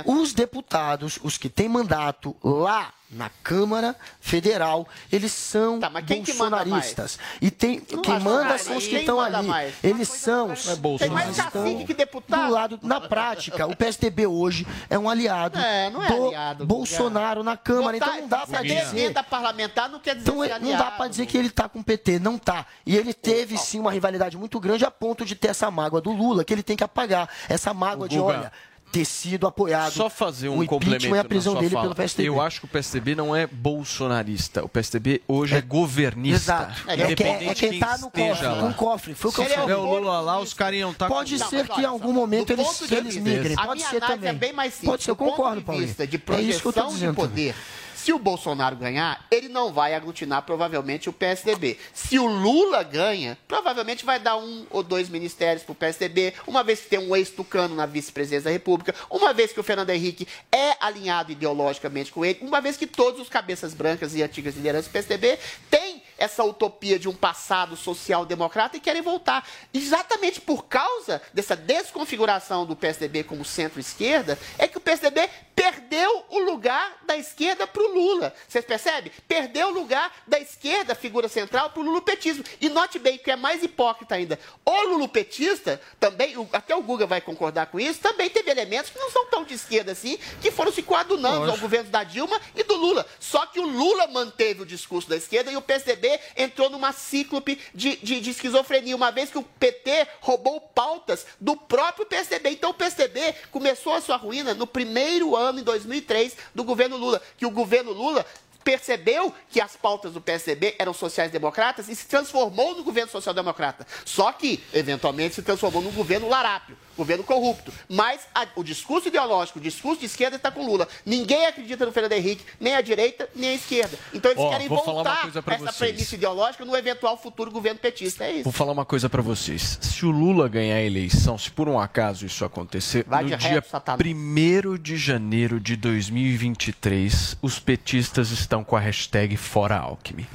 os deputados, os que têm mandato lá na Câmara Federal, eles são Tá, quem que manda bolsonaristas. E tem, quem manda são os que estão ali. mais? Eles são. Tem mais cacique que deputado. Do lado, na prática, o PSDB hoje é um aliado, É, não é do aliado, Bolsonaro na Câmara. Botar- então não dá para dizer. parlamentar não quer dizer Então ser é- não dá aliado. para dizer que ele tá com o PT, não tá. E ele teve sim uma rivalidade muito grande a ponto de ter essa mágoa do Lula, que ele tem que apagar. Essa mágoa de, Guga, olha, ter sido apoiado. Só fazer um o complemento e a na prisão sua dele fala. pelo PSDB. Eu acho que o PSDB não é bolsonarista. O PSDB hoje é, governista. Exato. É, é, quem- é quem tá no cofre, lá. com cofre. Foi o que eu Se tiver falei. o Lula lá, os caras iam estar Pode Não, ser mas que em algum só, momento eles, eles migrem. A Pode minha ser análise também. é bem mais simples. Pode ser, eu concordo, Paulinho. de É isso que eu de dizendo. poder. Se o Bolsonaro ganhar, ele não vai aglutinar provavelmente o PSDB. Se o Lula ganha, provavelmente vai dar um ou dois ministérios para o PSDB, uma vez que tem um ex-tucano na vice-presidência da República, uma vez que o Fernando Henrique é alinhado ideologicamente com ele, uma vez que todos os cabeças brancas e antigas lideranças do PSDB têm essa utopia de um passado social-democrata e querem voltar. Exatamente por causa dessa desconfiguração do PSDB como centro-esquerda, é que o PSDB perdeu o lugar da esquerda para o Lula. Vocês percebem? Perdeu o lugar da esquerda, figura central, para o lulopetismo. E note bem que é mais hipócrita ainda. O lulopetista, também, o- até o Guga vai concordar com isso, também teve elementos que não são tão de esquerda assim, que foram se coadunando ao Lógico. governo da Dilma e do Lula. Só que o Lula manteve o discurso da esquerda e o PSDB entrou numa cíclope de, de, de esquizofrenia, uma vez que o PT roubou pautas do próprio PSDB. Então o PSDB começou a sua ruína no primeiro ano, em 2003, do governo Lula, que o governo Lula percebeu que as pautas do PSDB eram sociais-democratas e se transformou no governo social-democrata. Só que, eventualmente, se transformou num governo larápio, governo corrupto. Mas a- o discurso ideológico, o discurso de esquerda está com Lula. Ninguém acredita no Fernando Henrique, nem a direita, nem a esquerda. Então eles Ó, querem voltar essa vocês. premissa ideológica no eventual futuro governo petista. É isso. Vou falar uma coisa pra vocês. Se o Lula ganhar a eleição, se por um acaso isso acontecer, Vai no dia reto, Satanás. 1 de janeiro de 2023, os petistas estão com a hashtag Fora Alckmin.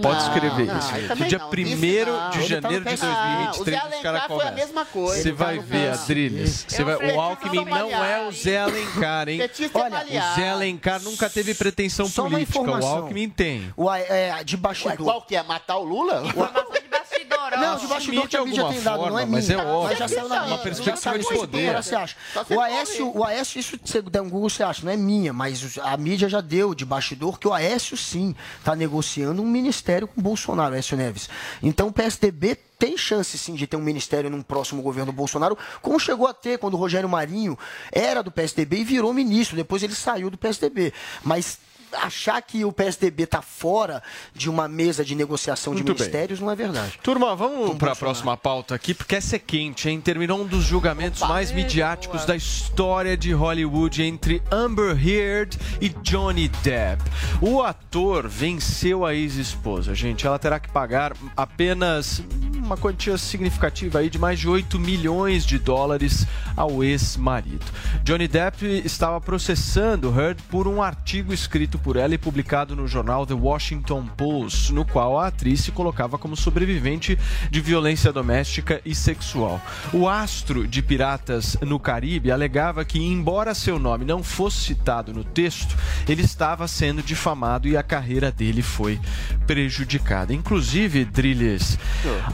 Pode escrever não, isso. No dia não. 1 Isso não. de tá janeiro de PS. Ah, o Zé 2023, os caras foi a começam. mesma coisa. Você vai ver. Adriles. Você É vai, o Alckmin não é o. Zé Alencar, hein? É Olha. O Zé Alencar nunca teve pretensão Só uma política. O. Alckmin tem. O, é, de Ué, bastidor. qual que é? Matar o Lula? Não, de bastidor que a mídia tem dado, não é forma, mas minha. é óbvio. Mas já saiu na Uma mídia. perspectiva de na poder. Você acha? O. Aécio, o Aécio, isso você der um Google, você acha, não é minha, mas a mídia já deu de bastidor que o Aécio sim está negociando um ministério com o Bolsonaro, Aécio Neves. Então o PSDB tem chance sim de ter um ministério num próximo governo Bolsonaro, como chegou a ter quando o Rogério Marinho era do PSDB e virou ministro, depois ele saiu do PSDB. Mas achar que o PSDB está fora de uma mesa de negociação de Muito bem. ministérios não é verdade. Turma, vamos para a próxima pauta aqui, porque essa é quente, hein? Terminou um dos julgamentos mais midiáticos da história de Hollywood entre Amber Heard e Johnny Depp. O ator venceu a ex-esposa, gente. Ela terá que pagar apenas uma quantia significativa aí de mais de 8 milhões de dólares ao ex-marido. Johnny Depp estava processando Heard por um artigo escrito por ela e publicado no jornal The Washington Post, no qual a atriz se colocava como sobrevivente de violência doméstica e sexual. O astro de Piratas no Caribe alegava que, embora seu nome não fosse citado no texto, ele estava sendo difamado e a carreira dele foi prejudicada. Inclusive, Drilles,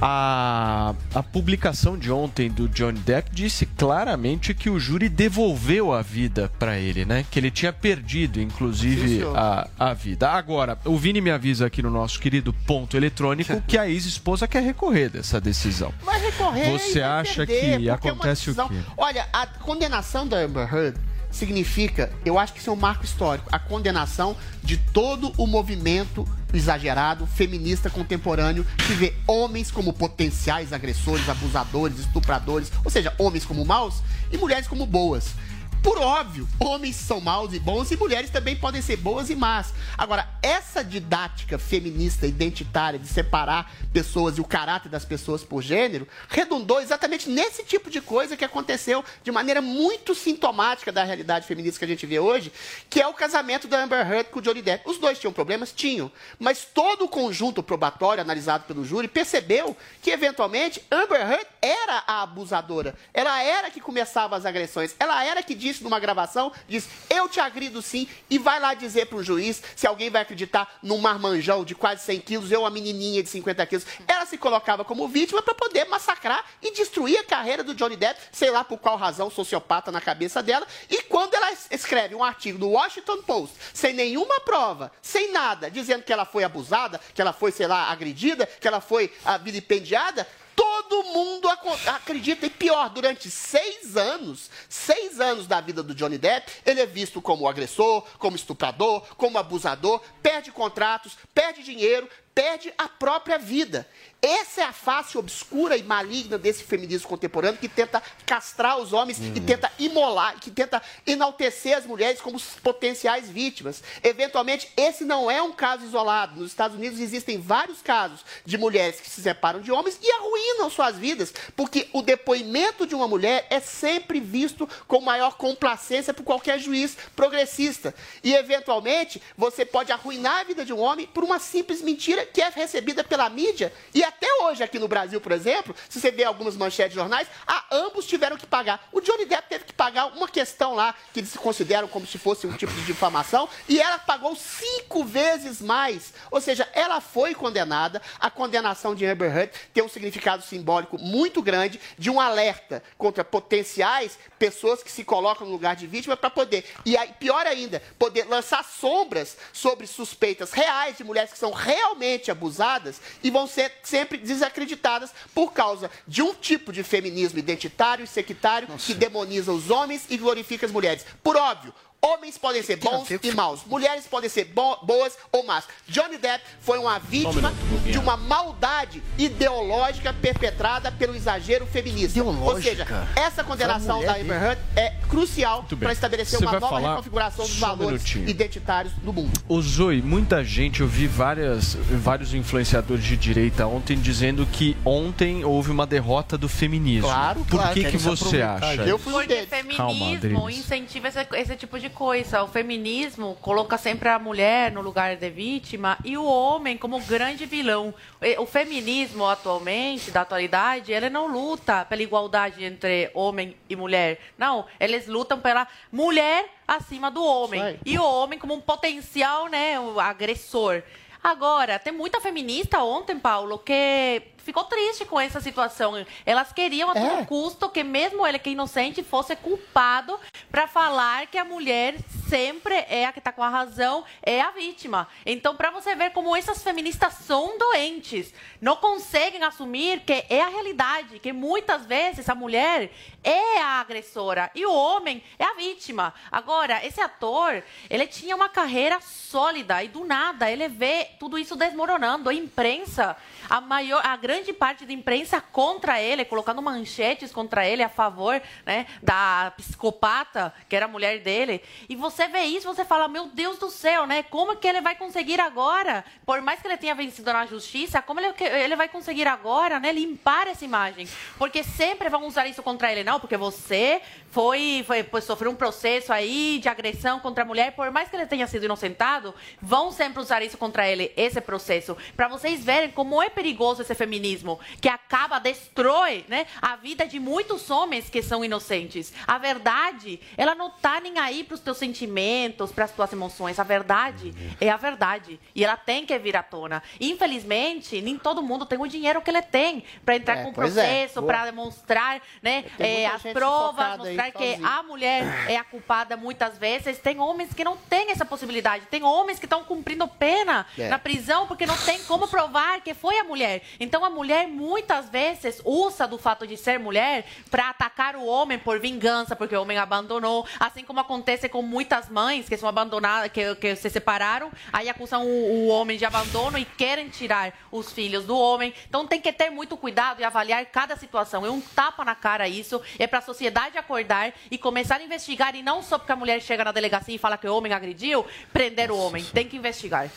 a, a publicação de ontem do Johnny Depp disse claramente que o júri devolveu a vida para ele, né? Que ele tinha perdido, inclusive, Sim. A, a vida. Agora, o Vini me avisa aqui no nosso querido ponto eletrônico [LAUGHS] que a ex-esposa quer recorrer dessa decisão. Vai recorrer. Você vai acha perder, que é acontece o quê? Olha, a condenação da Amber Heard significa, eu acho que isso é um marco histórico, a condenação de todo o movimento exagerado, feminista contemporâneo, que vê homens como potenciais agressores, abusadores, estupradores, ou seja, homens como maus e mulheres como boas. Por óbvio, homens são maus e bons e mulheres também podem ser boas e más. Agora, essa didática feminista identitária de separar pessoas e o caráter das pessoas por gênero redundou exatamente nesse tipo de coisa que aconteceu de maneira muito sintomática da realidade feminista que a gente vê hoje, que é o casamento da Amber Heard com o Johnny Depp. Os dois tinham problemas? Tinham. Mas todo o conjunto probatório analisado pelo júri percebeu que, eventualmente, Amber Heard era a abusadora. Ela era que começava as agressões. Ela era que disse numa gravação, diz, eu te agrido sim, e vai lá dizer para o juiz se alguém vai acreditar num marmanjão de quase 100 quilos, eu uma menininha de 50 quilos. Ela se colocava como vítima para poder massacrar e destruir a carreira do Johnny Depp, sei lá por qual razão sociopata na cabeça dela. E quando ela es- escreve um artigo no Washington Post, sem nenhuma prova, sem nada, dizendo que ela foi abusada, que ela foi, sei lá, agredida, que ela foi ah, vilipendiada, Todo mundo acredita, e pior, durante seis anos, seis anos da vida do Johnny Depp, ele é visto como agressor, como estuprador, como abusador, perde contratos, perde dinheiro, perde a própria vida. Essa é a face obscura e maligna desse feminismo contemporâneo que tenta castrar os homens e tenta imolar, que tenta enaltecer as mulheres como potenciais vítimas. Eventualmente, esse não é um caso isolado. Nos Estados Unidos existem vários casos de mulheres que se separam de homens e arruinam suas vidas, porque o depoimento de uma mulher é sempre visto com maior complacência por qualquer juiz progressista. E, eventualmente, você pode arruinar a vida de um homem por uma simples mentira que é recebida pela mídia. E até hoje, aqui no Brasil, por exemplo, se você vê algumas manchetes de jornais, ah, ambos tiveram que pagar. O Johnny Depp teve que pagar uma questão lá, que eles consideram como se fosse um tipo de difamação, e ela pagou cinco vezes mais. Ou seja, ela foi condenada. A condenação de Amber Heard tem um significado simbólico muito grande de um alerta contra potenciais pessoas que se colocam no lugar de vítima para poder, e aí, pior ainda, poder lançar sombras sobre suspeitas reais de mulheres que são realmente abusadas e vão ser sempre desacreditadas por causa de um tipo de feminismo identitário e sectário que demoniza os homens e glorifica as mulheres. Por óbvio, Homens podem ser bons e maus, mulheres podem ser bo- boas ou más. Johnny Depp foi uma vítima de uma maldade ideológica perpetrada pelo exagero feminista. Ou seja, essa condenação da Amber Heard é crucial para estabelecer Você uma nova reconfiguração dos um valores minutinho. identitários do mundo. Ô Zoe, muita gente, eu vi várias, vários influenciadores de direita ontem dizendo que ontem houve uma derrota do feminismo. Claro, Por claro, que, que se você aproveitar acha? Eu fui um Porque deles. Calma, feminismo Adriles. incentiva esse, esse tipo de coisa. O feminismo coloca sempre a mulher no lugar de vítima e o homem como grande vilão. O feminismo atualmente, da atualidade, ele não luta pela igualdade entre homem e mulher. Não, eles lutam pela mulher acima do homem. E o homem como um potencial, né, agressor. Agora, tem muita feminista ontem, Paulo, que ficou triste com essa situação. Elas queriam a todo custo que mesmo ele que é inocente fosse culpado para falar que a mulher sempre é a que está com a razão, é a vítima. Então, para você ver como essas feministas são doentes, não conseguem assumir que é a realidade, que muitas vezes a mulher é a agressora e o homem é a vítima. Agora, esse ator, ele tinha uma carreira sólida e do nada ele vê tudo isso desmoronando. A imprensa, a maior, a grande parte da imprensa contra ele, colocando manchetes contra ele a favor, né, da psicopata que era a mulher dele. E você vê isso, você fala, meu Deus do céu, né? Como que ele vai conseguir agora, por mais que ele tenha vencido na justiça, como ele, ele vai conseguir agora, né, limpar essa imagem? Porque sempre vão usar isso contra ele, não, porque você foi, foi, sofreu um processo aí de agressão contra a mulher, por mais que ele tenha sido inocentado, vão sempre usar isso contra ele, esse processo, para vocês verem como é perigoso esse feminismo, que acaba, destrói, né, a vida de muitos homens que são inocentes. A verdade, ela não tá nem aí para os teus sentimentos, para as tuas emoções. A verdade é a verdade e ela tem que vir à tona. Infelizmente, nem todo mundo tem o dinheiro que ele tem para entrar É, com o é. processo, Boa. para demonstrar, né, é, as provas, aí, que a mulher é a culpada muitas vezes. Tem homens que não têm essa possibilidade. Tem homens que estão cumprindo pena É. na prisão porque não tem como provar que foi a mulher. Então a mulher muitas vezes usa do fato de ser mulher para atacar o homem por vingança, porque o homem abandonou. Assim como acontece com muitas mães que são abandonadas, que, que se separaram, aí acusam o, o homem de abandono e querem tirar os filhos do homem. Então tem que ter muito cuidado e avaliar cada situação. É um tapa na cara isso. É para a sociedade acordar e começar a investigar e não só porque a mulher chega na delegacia e fala que o homem agrediu, prender o homem. Tem que investigar.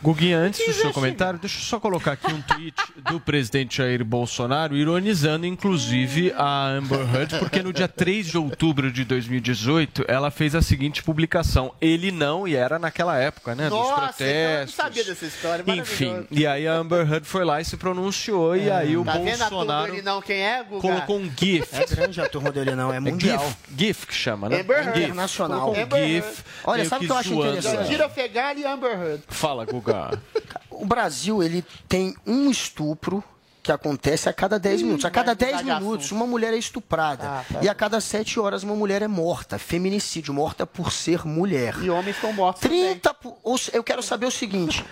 Guguinha, antes do seu comentário, deixa eu só colocar aqui um tweet do presidente Jair Bolsonaro, ironizando inclusive a Amber Heard, porque no dia 3 de outubro de 2018 ela fez a seguinte publicação. Ele não, e era naquela época, né? dos Nossa, então eu não protestos. sabia dessa história. Enfim, e aí a Amber Heard foi lá e se pronunciou, e aí o Tá vendo a Bolsonaro não quem é, Guga? colocou um GIF. É grande a turma dele, não, é mundial. GIF, GIF que chama, né? Amber Um Heard. GIF. Internacional. Amber GIF. Olha, sabe o que eu acho interessante? ela. Jandira Fegali e Amber Heard. Fala, Guga. O Brasil, ele tem um estupro que acontece a cada 10 minutos. A cada vai mudar 10 de minutos, uma mulher é estuprada. Ah, tá. E a cada 7 horas, uma mulher é morta. Feminicídio, morta por ser mulher. E homens estão mortos. também. 30. por- ou se- Eu quero saber o seguinte.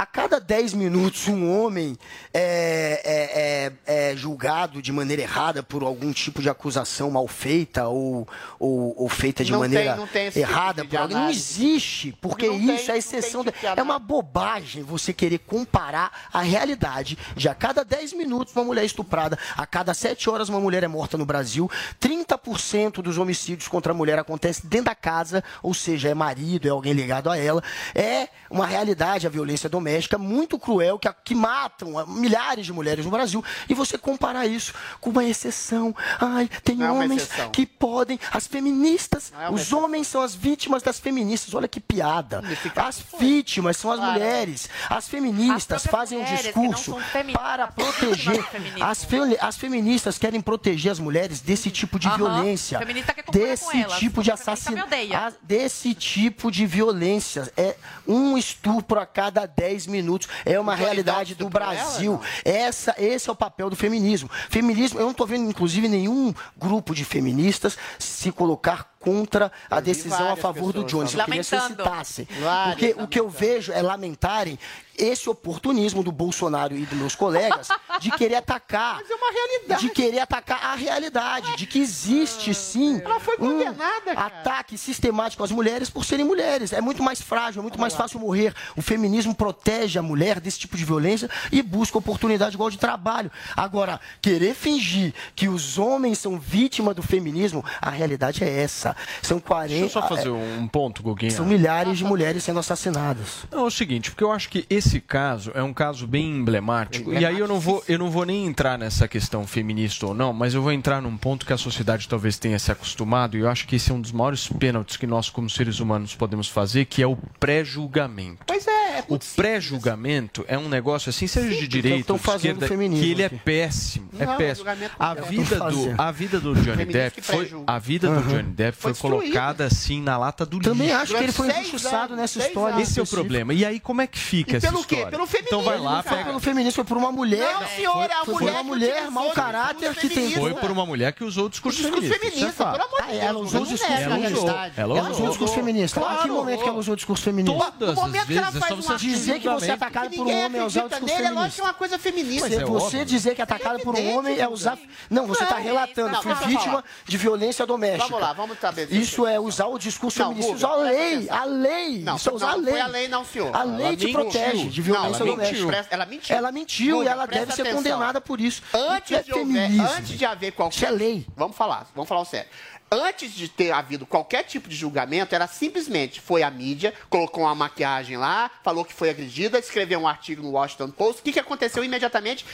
A cada 10 minutos, um homem é, é- é- é julgado de maneira errada por algum tipo de acusação mal feita ou, ou, ou feita de Não maneira tem- não tem tipo errada de por alguém. Não existe, porque Não tem- isso é a não exceção. tem tipo é uma bobagem você querer comparar a realidade de a cada 10 minutos uma mulher é estuprada, a cada 7 horas uma mulher é morta no Brasil, 30% dos homicídios contra a mulher acontece dentro da casa, ou seja, é marido, é alguém ligado a ela. É uma realidade a violência doméstica muito cruel que, que matam a- milhares de mulheres no Brasil e você comparar isso com uma exceção. Ai, tem Não é homens que podem, as feministas, é os exceção. homens são as vítimas das feministas. Olha que piada. As vítimas são as Claro. mulheres. As feministas As fazem um discurso para [LAUGHS] proteger. As, fe- as feministas querem proteger as mulheres desse tipo de violência. Desse tipo de assassinato. Desse tipo de violência. É um estupro a cada 10 minutos. É uma realidade do Brasil. Essa, esse é o papel do feminismo. Feminismo, eu não estou vendo, inclusive, nenhum grupo de feministas se colocar contra a Eu vi decisão a favor do Jones. Eu queria que vocês citassem. Porque o que eu vejo é lamentarem esse oportunismo do Bolsonaro e dos meus colegas de querer atacar. Mas é uma realidade. De querer atacar a realidade, de que existe sim Ela foi um condenada, cara. ataque sistemático às mulheres por serem mulheres. É muito mais frágil, é muito mais fácil morrer. O feminismo protege a mulher desse tipo de violência e busca oportunidade igual de trabalho. Agora, querer fingir que os homens são vítima do feminismo, a realidade é essa. São 40. Deixa eu só fazer é, um ponto, Guguinha. São milhares de mulheres sendo assassinadas. Não, é o seguinte, porque eu acho que esse caso é um caso bem emblemático. E aí eu não vou, eu não vou nem entrar nessa questão feminista ou não, mas eu vou entrar num ponto que a sociedade talvez tenha se acostumado, e eu acho que esse é um dos maiores pênaltis que nós, como seres humanos, podemos fazer, que é o pré-julgamento. Pois é, é o pré-julgamento é um negócio assim, seja de eu direita tô ou de esquerda, que ele é péssimo. É péssimo. A vida, do, a vida do Johnny Depp foi. A vida do. Johnny Depp foi, Foi colocada assim na lata do Também lixo. acho que ele foi injustiçado nessa história. anos. Esse é o problema. E aí, como é que fica E essa pelo quê? história? Pelo então vai lá, feminismo, cara. pega. Pelo feminismo, foi por uma mulher. Não, senhora, a foi, mulher foi uma mulher mau caráter que tem. Foi por uma mulher que usou o discurso feminista. é feminista, pelo amor de Deus. ela usou o discurso a feminista. Ela usou o discurso feminista. a que momento que ela usou o discurso feminista? Todas No momento as que ela vezes, é faz uma você Dizer que você é atacado por um homem é usar o discurso nele, é lógico que é feminista. uma coisa feminista. Você, é você dizer que é atacado por um homem é usar. Não, você está relatando. Fui vítima de violência doméstica. Vamos lá, vamos Isso é usar o discurso Não, feminista, Guga, usar a lei. A lei. Não, Isso é usar não, a lei. foi a lei não, senhor. A lei Ela te mentiu. protege de Não, violência ela doméstica. mentiu. Ela mentiu. Ela mentiu Guga, e ela deve ser atenção. condenada por isso. Antes, é de houver, antes de haver qualquer. Isso é lei. Vamos falar, vamos falar o sério. Antes de ter havido qualquer tipo de julgamento, era simplesmente foi a mídia, colocou uma maquiagem lá, falou que foi agredida, escreveu um artigo no Washington Post. O que, que aconteceu imediatamente?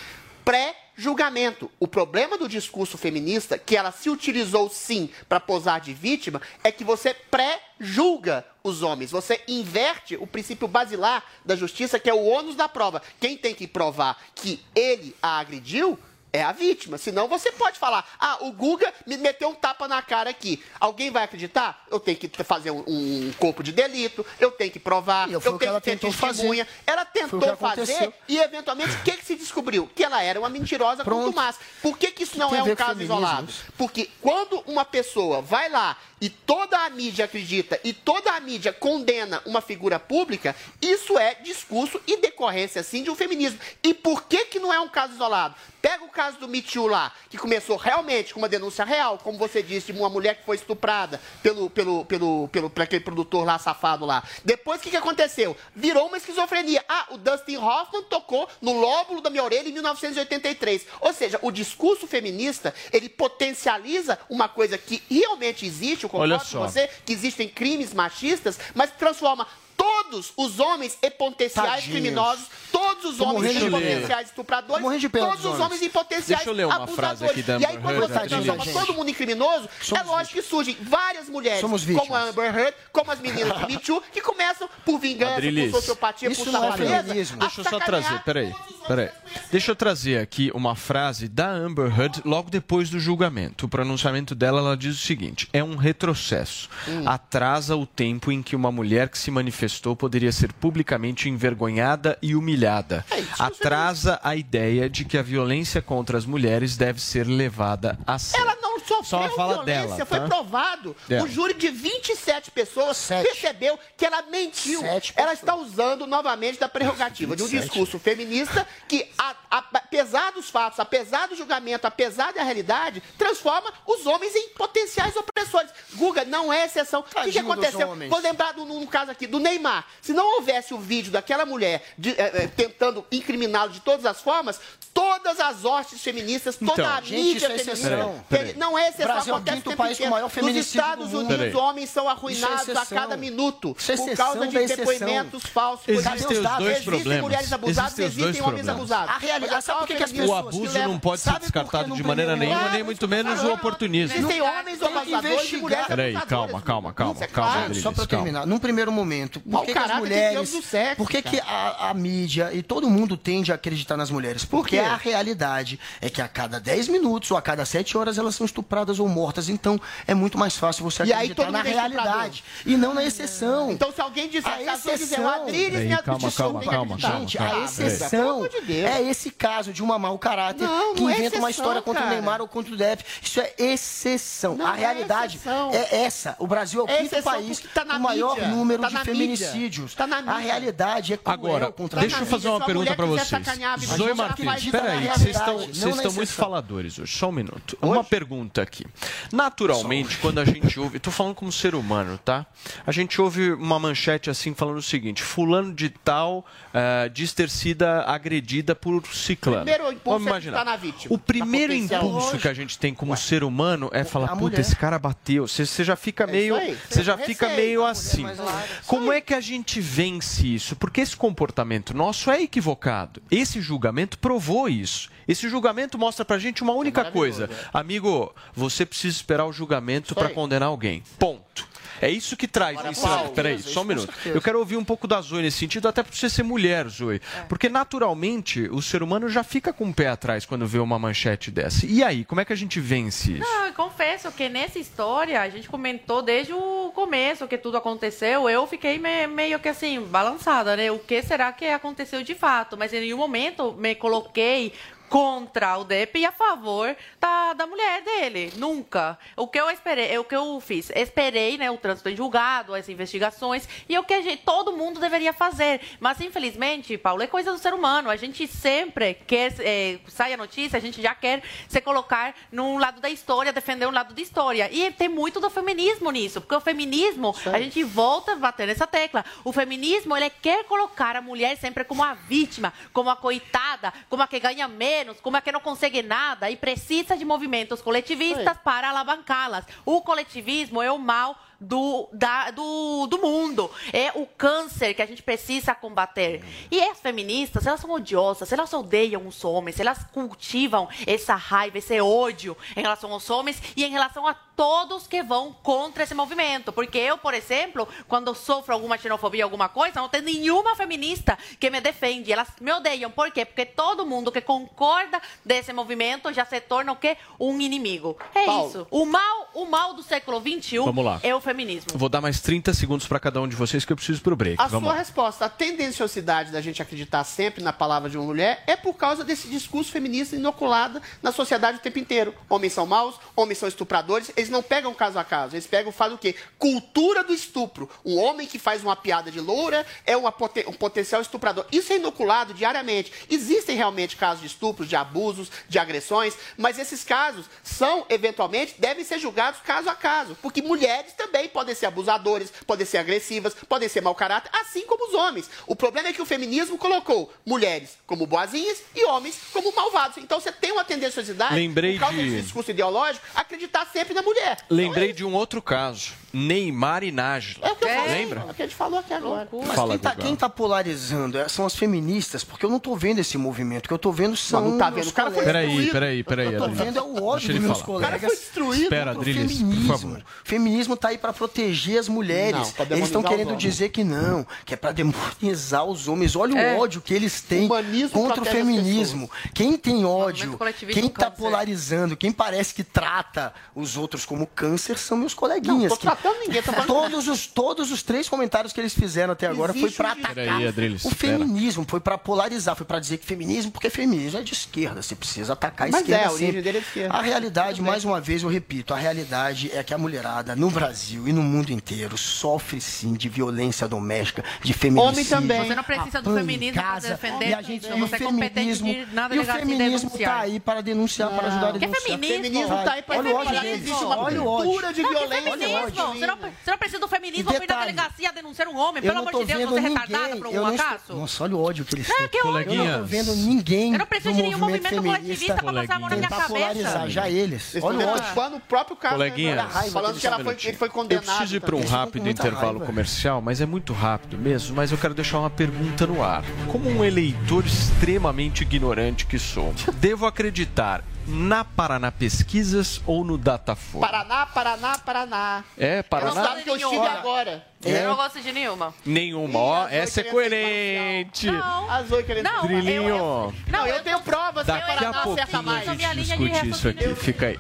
Pré-julgamento. O problema do discurso feminista, que ela se utilizou sim para posar de vítima, é que você pré-julga os homens. Você inverte o princípio basilar da justiça, que é o ônus da prova. Quem tem que provar que ele a agrediu é a vítima. Senão você pode falar: ah, o Guga me meteu um tapa na cara aqui. Alguém vai acreditar? Eu tenho que fazer um, um corpo de delito, eu tenho que provar, eu o tenho que ter testemunha. fazer. Ela tentou fazer e, eventualmente, o que, que se descobriu? Que ela era uma mentirosa Pronto. contumaz. Por que, que isso não Tem é um caso isolado? Porque quando uma pessoa vai lá e toda a mídia acredita e toda a mídia condena uma figura pública, isso é discurso e decorrência, sim, de um feminismo. E por que, que não é um caso isolado? Pega o caso do Me Too lá, que começou realmente com uma denúncia real, como você disse, de uma mulher que foi estuprada pelo, pelo, pelo, pelo, por aquele produtor lá safado lá. Depois, o que, que aconteceu? Virou uma esquizofrenia. Ah, o Dustin Hoffman tocou no lóbulo da minha orelha em 1983. Ou seja, o discurso feminista, ele potencializa uma coisa que realmente existe, eu concordo Olha com só. você, que existem crimes machistas, mas transforma todos os homens em potenciais Tadinhos. criminosos, todos os Tô homens medo. potenciais estupradores, todos dos os homens. em potenciais Deixa eu ler uma abusadores. frase aqui da e aí, quando você transforma todo mundo em criminoso, Somos é lógico que surgem várias mulheres, Somos como a vítimas. Amber Heard, como as meninas do Me Too, que começam por vingança, Adrilis, por sociopatia, isso por é safadeza, a Deixa eu só trazer, peraí, peraí. Deixa eu trazer aqui uma frase da Amber Heard logo depois do julgamento. O pronunciamento dela, ela diz o seguinte: é um retrocesso. Atrasa o tempo em que uma mulher que se manifestou poderia ser publicamente envergonhada e humilhada. Atrasa a ideia de que a violência contra as mulheres deve ser levada a sério. Ela não sofreu Só a fala violência, dela, foi tá? provado. O júri de 27 pessoas Sete. percebeu que ela mentiu. Sete ela pessoas. está usando novamente da prerrogativa de um 27. discurso feminista que, a- a- apesar dos fatos, apesar do julgamento, apesar da realidade, transforma os homens em potenciais opressores. Guga, não é exceção. O que, que aconteceu? Vou lembrar do, caso aqui do Neymar. Se não houvesse o vídeo daquela mulher de- eh, eh, tentando incriminá-lo de todas as formas, todas as hostes feministas, toda Então, a gente, mídia é feminista. exceção. Peraí, peraí. Não é exceção, Brasil é o acontece quinto o tempo país com maior Nos feminicídio Estados do mundo. Unidos, Peraí. homens são Isso é arruinados a cada minuto é por causa de depoimentos falsos. por Existem os dois Existem problemas. mulheres abusadas, Existem existem dois homens problemas. abusados. A realidade- sabe por que que as O O pessoas abuso não pode ser descartado de maneira nenhuma, nem muito menos o oportunismo. Existem homens abusadores e mulheres Peraí, calma, calma, calma, é calma. Adriles, Só para terminar, num primeiro momento, por que, que as mulheres. diante do sexo, por que, a, mídia e todo mundo tende a acreditar nas mulheres? Porque a realidade é que a cada 10 minutos ou a cada 7 horas elas são estupradas ou mortas. Então é muito mais fácil você E aí acreditar todo na mundo é realidade e não na exceção. Então, se alguém disser, A dizer, exceção- Adriles me calma, calma, calma. Gente, calma, a exceção é esse caso de uma mau caráter Não, que é inventa uma história contra cara. o Neymar ou contra o Depp. Isso é exceção. Não a é realidade é essa. O Brasil é o quinto país tá com o maior mídia. número Tá de feminicídios. Tá na A mídia. realidade é cruel Agora, contra deixa a eu fazer uma a pergunta para vocês. a Zoe Martins, peraí, realidade, vocês estão, muito faladores hoje. Só um minuto. Uma pergunta aqui. Naturalmente, quando a gente ouve, tô falando como ser humano, tá? A gente ouve uma manchete assim falando o seguinte: fulano de tal eh, diz ter sido agredida por ciclano. Primeiro impulso Vamos é imaginar. acreditar na vítima, O primeiro na potencial. impulso que a gente tem como ser humano é falar, puta, mulher. esse cara bateu. Você, já fica É meio, aí. você já fica a meio assim. claro. Como é que a gente vence isso? Porque esse comportamento nosso é equivocado. Esse julgamento provou isso. Esse julgamento mostra pra gente uma única coisa. Amigo, você precisa esperar o julgamento para condenar alguém. Ponto. É isso que traz Agora, ensinamento. Paulo, Peraí, só um minuto. Eu quero ouvir um pouco da Zoe nesse sentido, até por você ser mulher, Zoe. Porque naturalmente o ser humano já fica com o pé atrás quando vê uma manchete dessa. E aí, como é que a gente vence isso? Não, eu confesso que nessa história a gente comentou desde o começo que tudo aconteceu. Eu fiquei me- meio que assim, balançada, né? O que será que aconteceu de fato? Mas em nenhum momento me coloquei contra o DEP e a favor da, da mulher dele. Nunca. O que eu esperei, o que eu fiz? Esperei, né, o trânsito em julgado, as investigações, e é o que a gente, todo mundo deveria fazer. Mas, infelizmente, Paulo, é coisa do ser humano. A gente sempre quer, eh, sai a notícia, a gente já quer se colocar num lado da história, defender um lado da história. E tem muito do feminismo nisso, porque o feminismo, a gente volta a bater nessa tecla. O feminismo, ele quer colocar a mulher sempre como a vítima, como a coitada, como a que ganha menos, como a que não consegue nada e precisa de movimentos coletivistas para alavancá-las. O coletivismo é o mal do, da- do, do mundo. É o câncer que a gente precisa combater. E as feministas, elas são odiosas, elas odeiam os homens, elas cultivam essa raiva, esse ódio em relação aos homens e em relação a todos que vão contra esse movimento. Porque eu, por exemplo, quando sofro alguma xenofobia, alguma coisa, não tem nenhuma feminista que me defende. Elas me odeiam. Por quê? Porque todo mundo que concorda desse movimento já se torna o quê? Um inimigo. É Paulo. isso. O mal, o mal do século XXI Vamos lá. é o feminismo. Vou dar mais 30 segundos para cada um de vocês que eu preciso pro break. A Vamos sua lá. resposta, a tendenciosidade da gente acreditar sempre na palavra de uma mulher é por causa desse discurso feminista inoculado na sociedade o tempo inteiro. Homens são maus, homens são estupradores, eles não pegam caso a caso, eles pegam, fazem o quê? Cultura do estupro. Um homem que faz uma piada de loura é uma um potencial estuprador. Isso é inoculado diariamente. Existem realmente casos de estupros, de abusos, de agressões, mas esses casos são, eventualmente, devem ser julgados caso a caso, porque mulheres também podem ser abusadores, podem ser agressivas, podem ser mau caráter, assim como os homens. O problema é que o feminismo colocou mulheres como boazinhas e homens como malvados. Então você tem uma tendenciosidade, Lembrei por causa de- desse discurso ideológico, acreditar sempre na mulher. Lembrei de um outro caso. Neymar e Nájila. É o que eu falei, Lembra? É o que a gente falou aqui agora. Mas Fala, quem, tá, Guga. quem tá polarizando é- são as feministas, porque eu não tô vendo esse movimento. O que eu tô vendo são. Não tá vendo, o cara foi colegas. Peraí, peraí, peraí. Eu tô Adriles. vendo é o ódio dos meus falar. colegas. O cara foi destruído Espera, Adriles, feminismo. por favor. Feminismo tá aí para proteger as mulheres. Não, eles estão querendo os dizer que não, que é para demonizar os homens. Olha É. o ódio que eles têm Humanismo contra o feminismo. Quem tem ódio, quem tá polarizando, quem parece que trata os outros como câncer são meus coleguinhas. Não, tô tratando ninguém, tô falando- todos os todos os três comentários que eles fizeram até agora foi Existe para um atacar Peraí, Adriles, o feminismo, foi para polarizar, foi para dizer que feminismo, porque feminismo é de esquerda, você precisa atacar a Mas esquerda é, a origem sempre. dele é de esquerda. A realidade, mais uma vez eu repito, a realidade é que a mulherada no Brasil e no mundo inteiro sofre sim de violência doméstica, de feminicídio. Homem também. Você não precisa do feminismo para defender. e a gente, você e o é competente feminismo, de nada e o feminismo denunciar. tá aí para denunciar, para ajudar a denunciar. feminismo? feminismo tá aí para Olha o ódio deles. Olha o ódio. cultura de violência. feminismo? ódio. Você não, você não precisa do feminismo para ir na delegacia denunciar um homem. Eu Pelo amor de Deus, você é retardada por eu um acaso? Nossa, olha o ódio que eles É, têm. que ódio. Eu não tô vendo ninguém Eu não preciso de nenhum movimento feminista coletivista para passar a mão na minha cabeça. polarizar já eles. Olha o ódio. o próprio caso. Coleguinhas. né? Olha a raiva, Falando que ela foi, ele foi Eu condenado. preciso ir para um rápido intervalo comercial, mas é muito rápido mesmo. Mas eu quero deixar uma pergunta no ar. Como um eleitor extremamente ignorante que sou, devo acreditar na Paraná Pesquisas ou no Datafolha? Paraná, Paraná, Paraná. É, É Paraná? estado que eu estive nenhuma. agora. Eu não gosto de nenhuma. Nenhuma, ó. Essa é coerente. Não. As oito querendo Não, Drilinho. eu- Não, eu tenho provas Daqui a Paraná acerta pouquinho a mais. minha gente linha de discute isso aqui. raciocínio. Fica aí.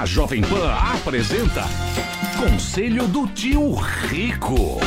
A Jovem Pan apresenta Conselho do Tio Rico.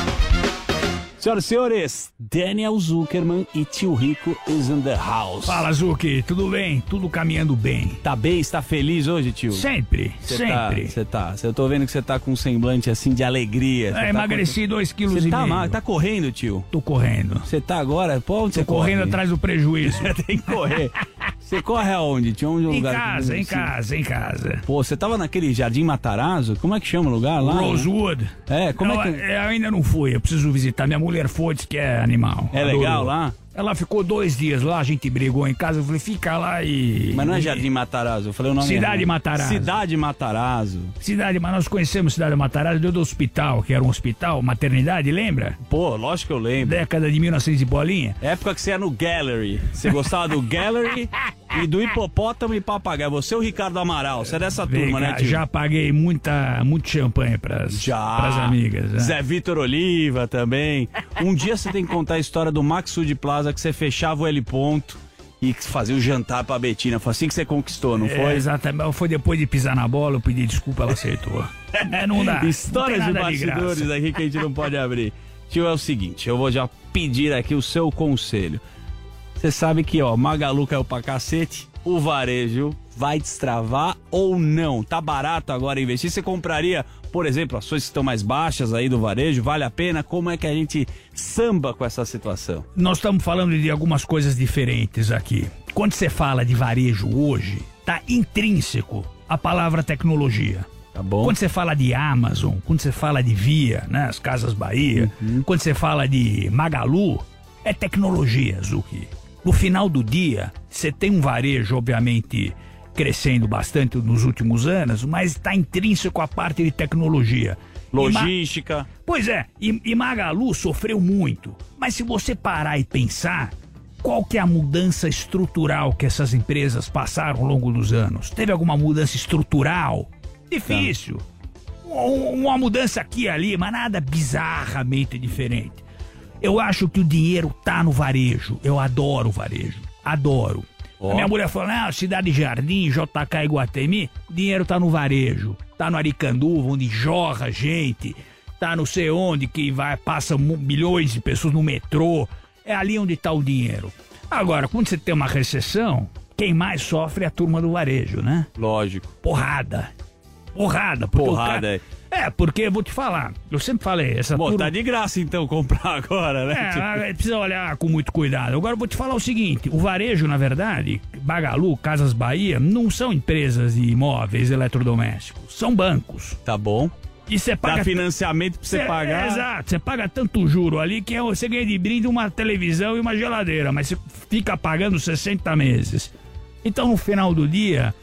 Senhoras e senhores, Daniel Zuckerman e tio Rico is in the house. Fala, Zuki, tudo bem? Tudo caminhando bem. Tá bem? Está feliz hoje, tio? Sempre, Cê tá- sempre. Você tá, Eu tô vendo que você tá com um semblante assim de alegria. É, tá emagreci com- dois quilos Você e tá, tá correndo, tio? Tô correndo. Você tá agora? Pô, onde Tô você correndo corre? atrás do prejuízo. [LAUGHS] Tem que correr. [LAUGHS] Você corre aonde, é o em lugar? casa, em Sim. casa, em casa. Pô, você tava naquele Jardim Matarazzo? Como é que chama o lugar lá? Rosewood. É, como Não, é que... Eu ainda não fui, eu preciso visitar. Minha mulher foi, disse que é animal. É legal Adorou. lá? Ela ficou dois dias lá, a gente brigou em casa, eu falei, fica lá e. Mas não é Jardim Matarazzo, eu falei o nome Cidade. Matarazzo. Cidade Matarazzo. Cidade, mas nós conhecemos Cidade Matarazzo deu do hospital, que era um hospital, maternidade, lembra? Pô, lógico que eu lembro. Década de 1900 e bolinha. Época que você ia no Gallery. Você gostava do Gallery e do hipopótamo e papagaio. Você é o Ricardo Amaral, você é dessa Vem turma, né, tio? Já paguei muita, muito champanhe pras, Já. pras amigas. né? Zé Vitor Oliva também. Um dia você tem que contar a história do Maxud Plaza que você fechava o L ponto e fazia o jantar pra Betina. Foi assim que você conquistou, não É, foi? exatamente. Foi depois de pisar na bola, eu pedi desculpa, ela aceitou. [LAUGHS] É, não dá. Histórias não de bastidores graça. aqui que a gente não pode abrir. Tio, é o seguinte, eu vou já pedir aqui o seu conselho. Você sabe que, ó, Magalu caiu pra cacete, o varejo vai destravar ou não? Tá barato agora investir? Você compraria, por exemplo, ações que estão mais baixas aí do varejo? Vale a pena? Como é que a gente samba com essa situação? Nós estamos falando de algumas coisas diferentes aqui. Quando você fala de varejo hoje, tá intrínseco a palavra tecnologia. Tá bom. Quando você fala de Amazon, quando você fala de Via, né, as Casas Bahia, Uhum. quando você fala de Magalu, é tecnologia, Zuki. No final do dia, você tem um varejo, obviamente, crescendo bastante nos últimos anos, mas está intrínseco a parte de tecnologia. E Ma- Logística. Pois é, e, e Magalu sofreu muito. Mas se você parar e pensar, qual que é a mudança estrutural que essas empresas passaram ao longo dos anos? Teve alguma mudança estrutural? Difícil. Um- Uma mudança aqui e ali, mas nada bizarramente diferente. Eu acho que o dinheiro tá no varejo. Eu adoro o varejo. Adoro. Ó. A minha mulher falou: ah, Cidade Jardim, JK Iguatemi, dinheiro tá no varejo. Tá no Aricanduva, onde jorra gente. Tá não sei onde, que vai, passa milhões de pessoas no metrô. É ali onde tá o dinheiro. Agora, quando você tem uma recessão, quem mais sofre é a turma do varejo, né? Lógico. Porrada. Porrada. Porrada, cara- é. É, porque eu vou te falar. Eu sempre falei, essa Bom, turma... tá de graça então comprar [LAUGHS] agora, né? É, mas precisa olhar com muito cuidado. Agora eu vou te falar o seguinte: o varejo, na verdade, Bagalu, Casas Bahia, não são empresas de imóveis eletrodomésticos, são bancos. Tá bom. E você paga. Dá financiamento pra você Cê- pagar. Exato, você paga tanto juro ali que é- você ganha de brinde uma televisão e uma geladeira, mas você fica pagando 60 meses. Então, no final do dia,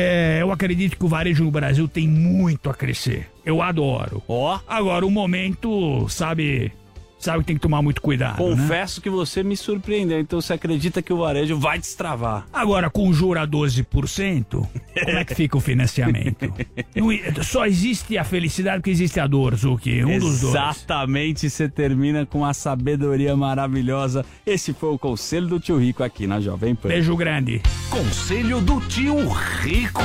é, eu acredito que o varejo no Brasil tem muito a crescer. Eu adoro. Ó. Agora, o momento, sabe, sabe que tem que tomar muito cuidado. né? Confesso que você me surpreendeu. Então você acredita que o varejo vai destravar? Agora, com juro a 12%, como é que fica o financiamento? [LAUGHS] Não e- só existe a felicidade porque existe a dor, Zuki. Um dos dois. Exatamente, você termina com uma sabedoria maravilhosa. Esse foi o conselho do tio Rico aqui na Jovem Pan. Beijo grande. Conselho do tio Rico.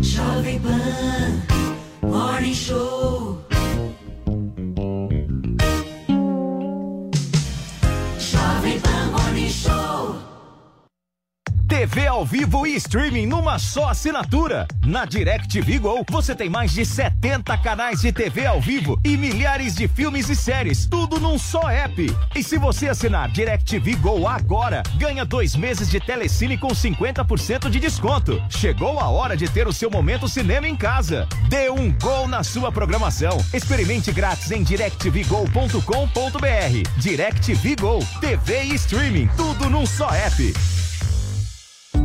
Jovem Pan Morning Show. TV ao vivo e streaming numa só assinatura. Na DirecTV Go, você tem mais de 70 canais de TV ao vivo e milhares de filmes e séries, tudo num só app. E se você assinar DirecTV Go agora, ganha dois meses de telecine com 50% de desconto. Chegou a hora de ter o seu momento cinema em casa. Dê um gol na sua programação. Experimente grátis em directvgo.com.br. DirecTV Go, TV e streaming, tudo num só app.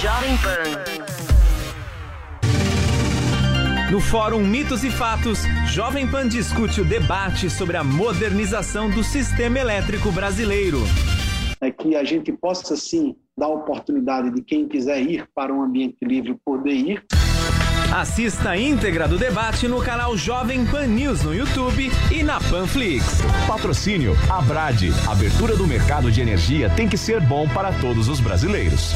Jovem Pan. No Fórum Mitos e Fatos, Jovem Pan discute o debate sobre a modernização do sistema elétrico brasileiro. é que a gente possa sim dar oportunidade de quem quiser ir para um ambiente livre poder ir. Assista a íntegra do debate no canal Jovem Pan News no YouTube e na Panflix. Patrocínio Abrade. Abertura do mercado de energia tem que ser bom para todos os brasileiros.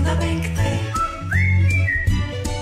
Ainda bem que tem.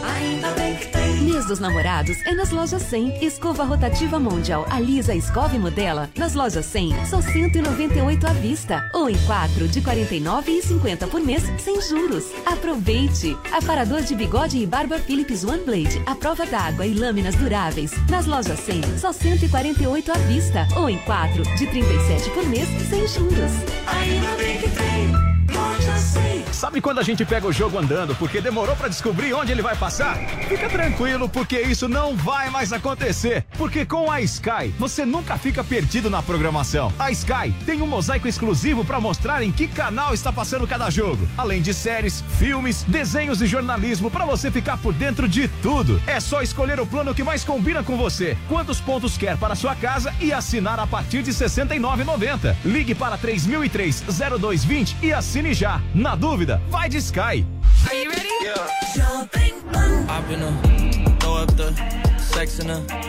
Ainda bem que tem. Mês dos namorados é nas lojas 100. Escova rotativa Mondial Alisa Escove Modela. Nas lojas 100, só 198 à vista. Ou em 4 de 49,50 por mês, sem juros. Aproveite! Aparador de bigode e barba Philips One Blade. A prova d'água e lâminas duráveis. Nas lojas 100, só 148 à vista. Ou em 4 de 37 por mês, sem juros. Ainda bem que tem loja 100. Sabe quando a gente pega o jogo andando porque demorou pra descobrir onde ele vai passar? Fica tranquilo, porque isso não vai mais acontecer. Porque com a Sky, você nunca fica perdido na programação. A Sky tem um mosaico exclusivo pra mostrar em que canal está passando cada jogo. Além de séries, filmes, desenhos e jornalismo pra você ficar por dentro de tudo. É só escolher o plano que mais combina com você. Quantos pontos quer para sua casa e assinar a partir de R$ 69,90. Ligue para 3003 0220 e assine já. Na dúvida, vai de Sky. Are you ready? Jovem Pan. I've been a throw up the sex in a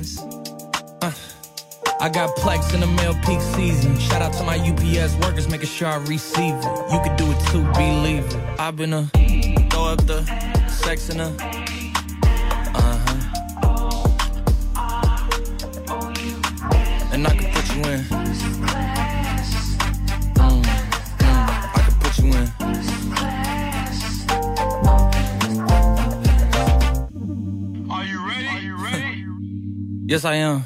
I got plex in the mail peak season. Shout out to my UPS workers, making sure I receive it. You could do it too, believe it. I've been a throw up the sex in a uh huh. And I can put you in. Mm, mm, I can put you in. Are you ready? Are you ready? Yes, I am.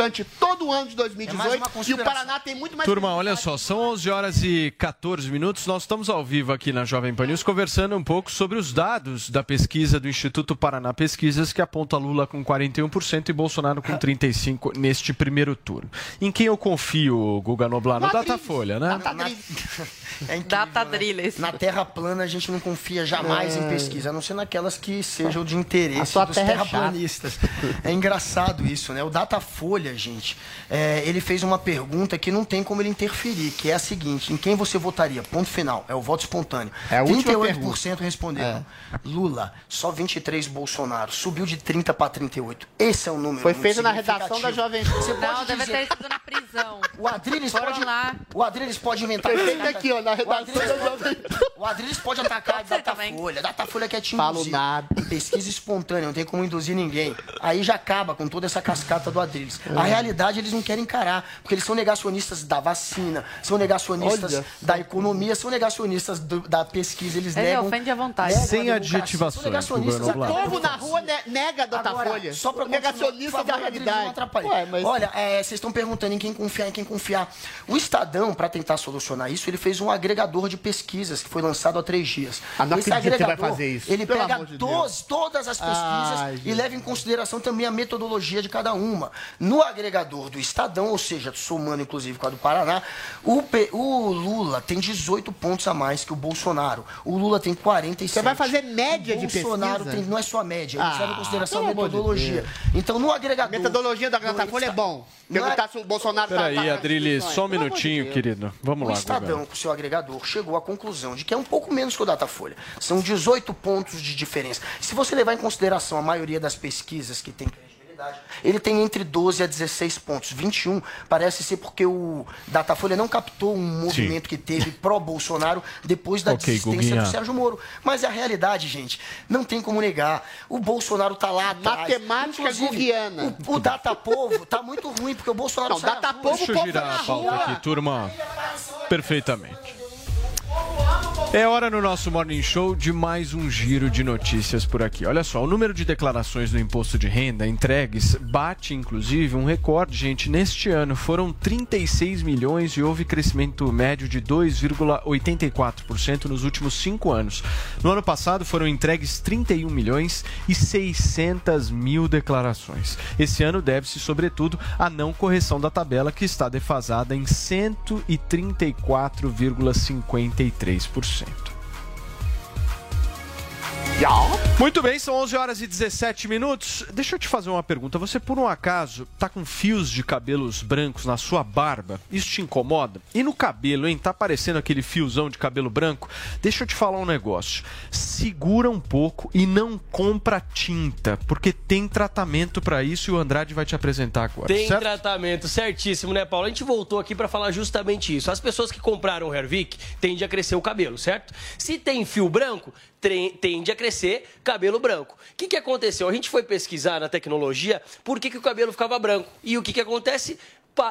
Durante todo o ano de É mais 2018 uma e o. Paraná tem muito mais Turma, olha só, são 11 horas e 14 minutos. Nós estamos ao vivo aqui na Jovem Pan News conversando um pouco sobre os dados da pesquisa do Instituto Paraná Pesquisas que aponta Lula com 41% e Bolsonaro com 35% neste primeiro turno. Em quem eu confio, Guga Noblar? No Datafolha, né? [LAUGHS] É incrível, Datadrilles. né? Na Terra plana a gente não confia jamais em É. pesquisa, a não ser naquelas que sejam de interesse dos terra é terraplanistas. É engraçado isso, né? O Datafolha, gente, é, ele fez uma pergunta que não tem como ele interferir, que é a seguinte: em quem você votaria? Ponto final. É o voto espontâneo. É a última 38% responderam. Lula, só 23 Bolsonaro. Subiu de 30 para 38. Esse é o número. Foi muito feito na redação da. Jovem Pan. Você Não, deve dizer- ter sido na prisão. O Adriles Foram pode. lá. O Adriles pode inventar. Foi feito aqui, ó, na O redação da O Adriles pode atacar a. Datafolha. Datafolha quer te Falo induzir. nada. Pesquisa espontânea, não tem como induzir ninguém. Aí já acaba com toda essa cascata do Adriles. A realidade eles não querem encarar, porque eles são negacionistas da vacina, são negacionistas Olha da economia, são negacionistas do- da pesquisa. Eles Ele negam. ofende à vontade. Sem adjetivações, São negacionistas. O povo na rua ne- nega a Agora, Datafolha. só pra Negacionista da realidade. Ué, mas- Olha, é, vocês estão perguntando em quem confiar, em quem confiar. O Estadão, para tentar solucionar isso, ele fez um agregador de pesquisas que foi lançado há três dias. Ah, não Esse acredito que vai fazer isso. Ele Pelo pega de todos- todas as pesquisas Ai, e leva em consideração também a metodologia de cada uma. No agregador do Estadão, ou seja, somando inclusive com a do Paraná, o, P- o Lula tem 18 pontos a mais que o Bolsonaro. O Lula tem 47. Você vai fazer média o de Bolsonaro pesquisa? Tem, não é só a média, ele Ah, leva em consideração a de metodologia. Deus. então, no agregador. A metodologia da Datafolha é bom. Perguntar se o Bolsonaro tá- Peraí, tá- Adriles, só um de minutinho, Deus. querido. Vamos o lá, Estadão, Guga. com seu agregador, chegou à conclusão de que é um pouco menos que o Datafolha. São 18 pontos de diferença. Se você levar em consideração a maioria das pesquisas que tem ele tem entre 12 a 16 pontos. 21 parece ser porque o Datafolha não captou um movimento que teve pró-Bolsonaro depois da Ok, desistência Guguinha. do Sérgio Moro. Mas a realidade, gente, não tem como negar. O Bolsonaro tá lá atrás. Matemática Inclusive, guguiana. O, o Datapovo tá muito ruim, porque o Bolsonaro Não, sai Datapovo. Deixa eu girar a pauta aqui, turma. Perfeitamente. É hora no nosso Morning Show de mais um giro de notícias por aqui. Olha só, o número de declarações do imposto de renda entregues bate, inclusive, um recorde, gente. Neste ano foram 36 milhões e houve crescimento médio de 2,84% nos últimos cinco anos. No ano passado foram entregues 31 milhões e 600 mil declarações. Esse ano deve-se, sobretudo, à não correção da tabela, que está defasada em 134,53%. shaped. Muito bem, são 11 horas e 17 minutos. Deixa eu te fazer uma pergunta. Você, por um acaso, tá com fios de cabelos brancos na sua barba? Isso te incomoda? E no cabelo, hein? Tá aparecendo aquele fiozão de cabelo branco? Deixa eu te falar um negócio. Segura um pouco e não compra tinta, porque tem tratamento para isso e o Andrade vai te apresentar agora. Tem certo? tratamento, certíssimo, né, Paulo? A gente voltou aqui pra falar justamente isso. As pessoas que compraram o Hervik tendem a crescer o cabelo, certo? Se tem fio branco, tende a crescer cabelo branco. O que, que aconteceu? A gente foi pesquisar na tecnologia por que, que o cabelo ficava branco. E o que, que acontece?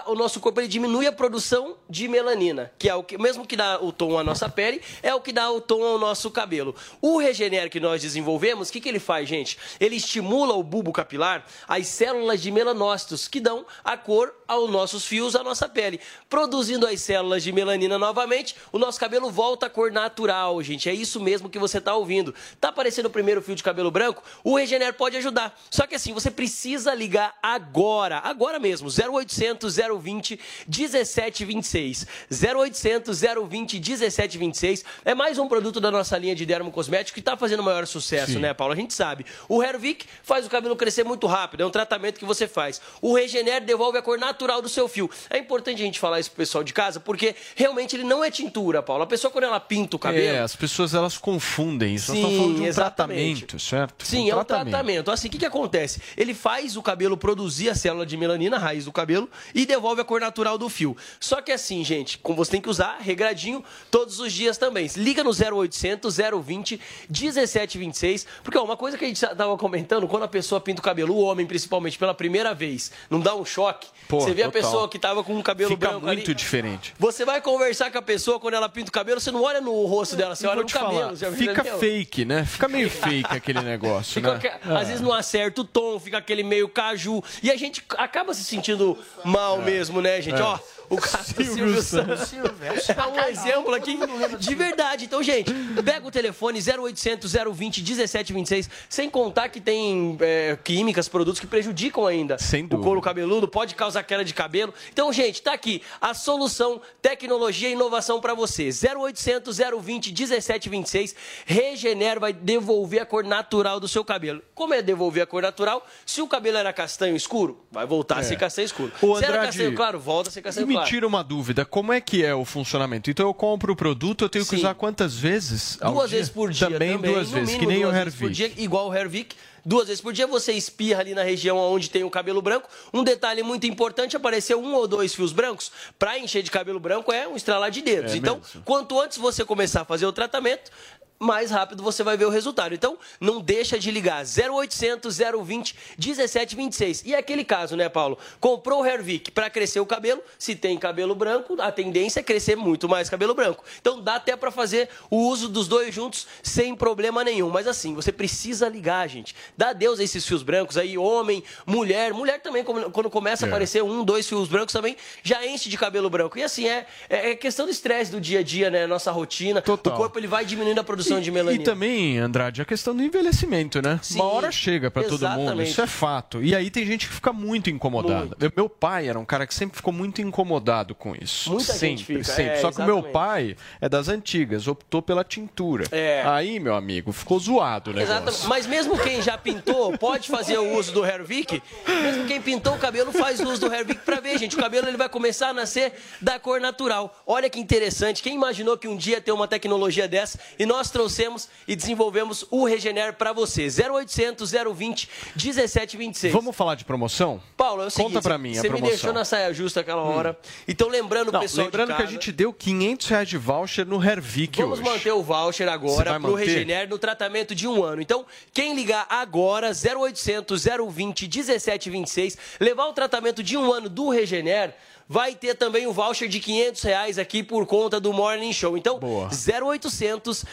O nosso corpo ele diminui a produção de melanina, que é o que, mesmo que dá o tom à nossa pele, é o que dá o tom ao nosso cabelo. O Regener que nós desenvolvemos, o que, que ele faz, gente? Ele estimula o bulbo capilar, as células de melanócitos, que dão a cor aos nossos fios, à nossa pele. Produzindo as células de melanina novamente, o nosso cabelo volta à cor natural, gente. É isso mesmo que você está ouvindo. Tá aparecendo o primeiro fio de cabelo branco? O Regener pode ajudar. Só que assim, você precisa ligar agora, agora mesmo, 0800 020 1726. 0800 020 1726. É mais um produto da nossa linha de dermocosmético que está fazendo maior sucesso, Sim. né, Paulo? A gente sabe. O Hervik faz o cabelo crescer muito rápido, é um tratamento que você faz. O Regener devolve a cor natural do seu fio. É importante a gente falar isso pro pessoal de casa, porque realmente ele não é tintura, Paulo. A pessoa, quando ela pinta o cabelo. É, as pessoas elas confundem Sim, estamos falando de um exatamente. tratamento, certo? Sim, é um tratamento. Assim, o que, que acontece? Ele faz o cabelo produzir a célula de melanina, a raiz do cabelo, e devolve a cor natural do fio. Só que assim, gente, como você tem que usar regradinho todos os dias também. Liga no 0800 020 1726, porque ó, uma coisa que a gente tava comentando, quando a pessoa pinta o cabelo, o homem principalmente, pela primeira vez, não dá um choque? Pô, você vê a total. pessoa que tava com o cabelo Fica branco muito ali, diferente. você vai conversar com a pessoa quando ela pinta o cabelo, você não olha no rosto dela, você Eu olha no cabelo. falar, fica fake, né? Fica meio fake aquele negócio, Fica né? Às vezes não acerta o tom, fica aquele meio caju. E a gente acaba se sentindo mal mesmo, né, gente? É. Ó, o do Silvio Silvio Santos. Santos. É um exemplo aqui de verdade. Então, gente, pega o telefone 0800 020 1726, sem contar que tem é, químicas, produtos que prejudicam ainda o couro cabeludo, pode causar queda de cabelo. Então, gente, tá aqui a solução, tecnologia e inovação para você. 0800 020 1726, Regener vai devolver a cor natural do seu cabelo. Como é devolver a cor natural? Se o cabelo era castanho escuro, vai voltar a É. ser castanho escuro. Ô, Se era Andrade, castanho claro, volta a ser castanho me tira uma dúvida, como é que é o funcionamento? Então eu compro o produto, eu tenho que Sim. usar quantas vezes? ao Duas dia? vezes por dia. Também, duas no vezes, que nem o duas Hervik. dia, igual o Hervik. Duas vezes por dia você espirra ali na região onde tem o cabelo branco. Um detalhe muito importante: aparecer um ou dois fios brancos. Para encher de cabelo branco é um estralar de dedos. É então, mesmo. quanto antes você começar a fazer o tratamento, mais rápido você vai ver o resultado. Então, não deixa de ligar 0800 020 1726. E aquele caso, né, Paulo? Comprou o Hervik para crescer o cabelo, se tem cabelo branco, a tendência é crescer muito mais cabelo branco. Então, dá até para fazer o uso dos dois juntos sem problema nenhum. Mas assim, você precisa ligar, gente. Dá adeus a esses fios brancos aí, homem, mulher. Mulher também, quando começa a É. aparecer um, dois fios brancos também, já enche de cabelo branco. E assim, é, é é questão do estresse do dia a dia, né? Nossa rotina. O corpo ele vai diminuindo a produção de melanina. E também, Andrade, a questão do envelhecimento, né? Sim, Uma hora chega pra todo mundo, exatamente. isso é fato. E aí tem gente que fica muito incomodada. Eu- Meu pai era um cara que sempre ficou muito incomodado com isso. Muita sempre, gente fica, sempre. é, Só que o meu exatamente. pai é das antigas, optou pela tintura. É. Aí, meu amigo, ficou zoado. Exatamente. Mas mesmo quem já pintou, pode fazer o uso do Hervik. Mesmo quem pintou o cabelo, faz o uso do Hervik pra ver, gente. O cabelo ele vai começar a nascer da cor natural. Olha que interessante. Quem imaginou que um dia ia ter uma tecnologia dessa? E nós trouxemos e desenvolvemos o Regener pra você. 0800 020 1726. Vamos falar de promoção? Paulo, é o seguinte, Conta pra mim a Você me promoção. deixou na saia justa aquela hora. Então, lembrando o pessoal lembrando que a gente deu 500 reais de voucher no Hervik Vamos hoje. manter o voucher agora pro manter? Regener no tratamento de um ano. Então, quem ligar agora, 0800 020 1726, levar o tratamento de um ano do Regener, vai ter também o voucher de 500 reais aqui por conta do Morning Show. Então, 0800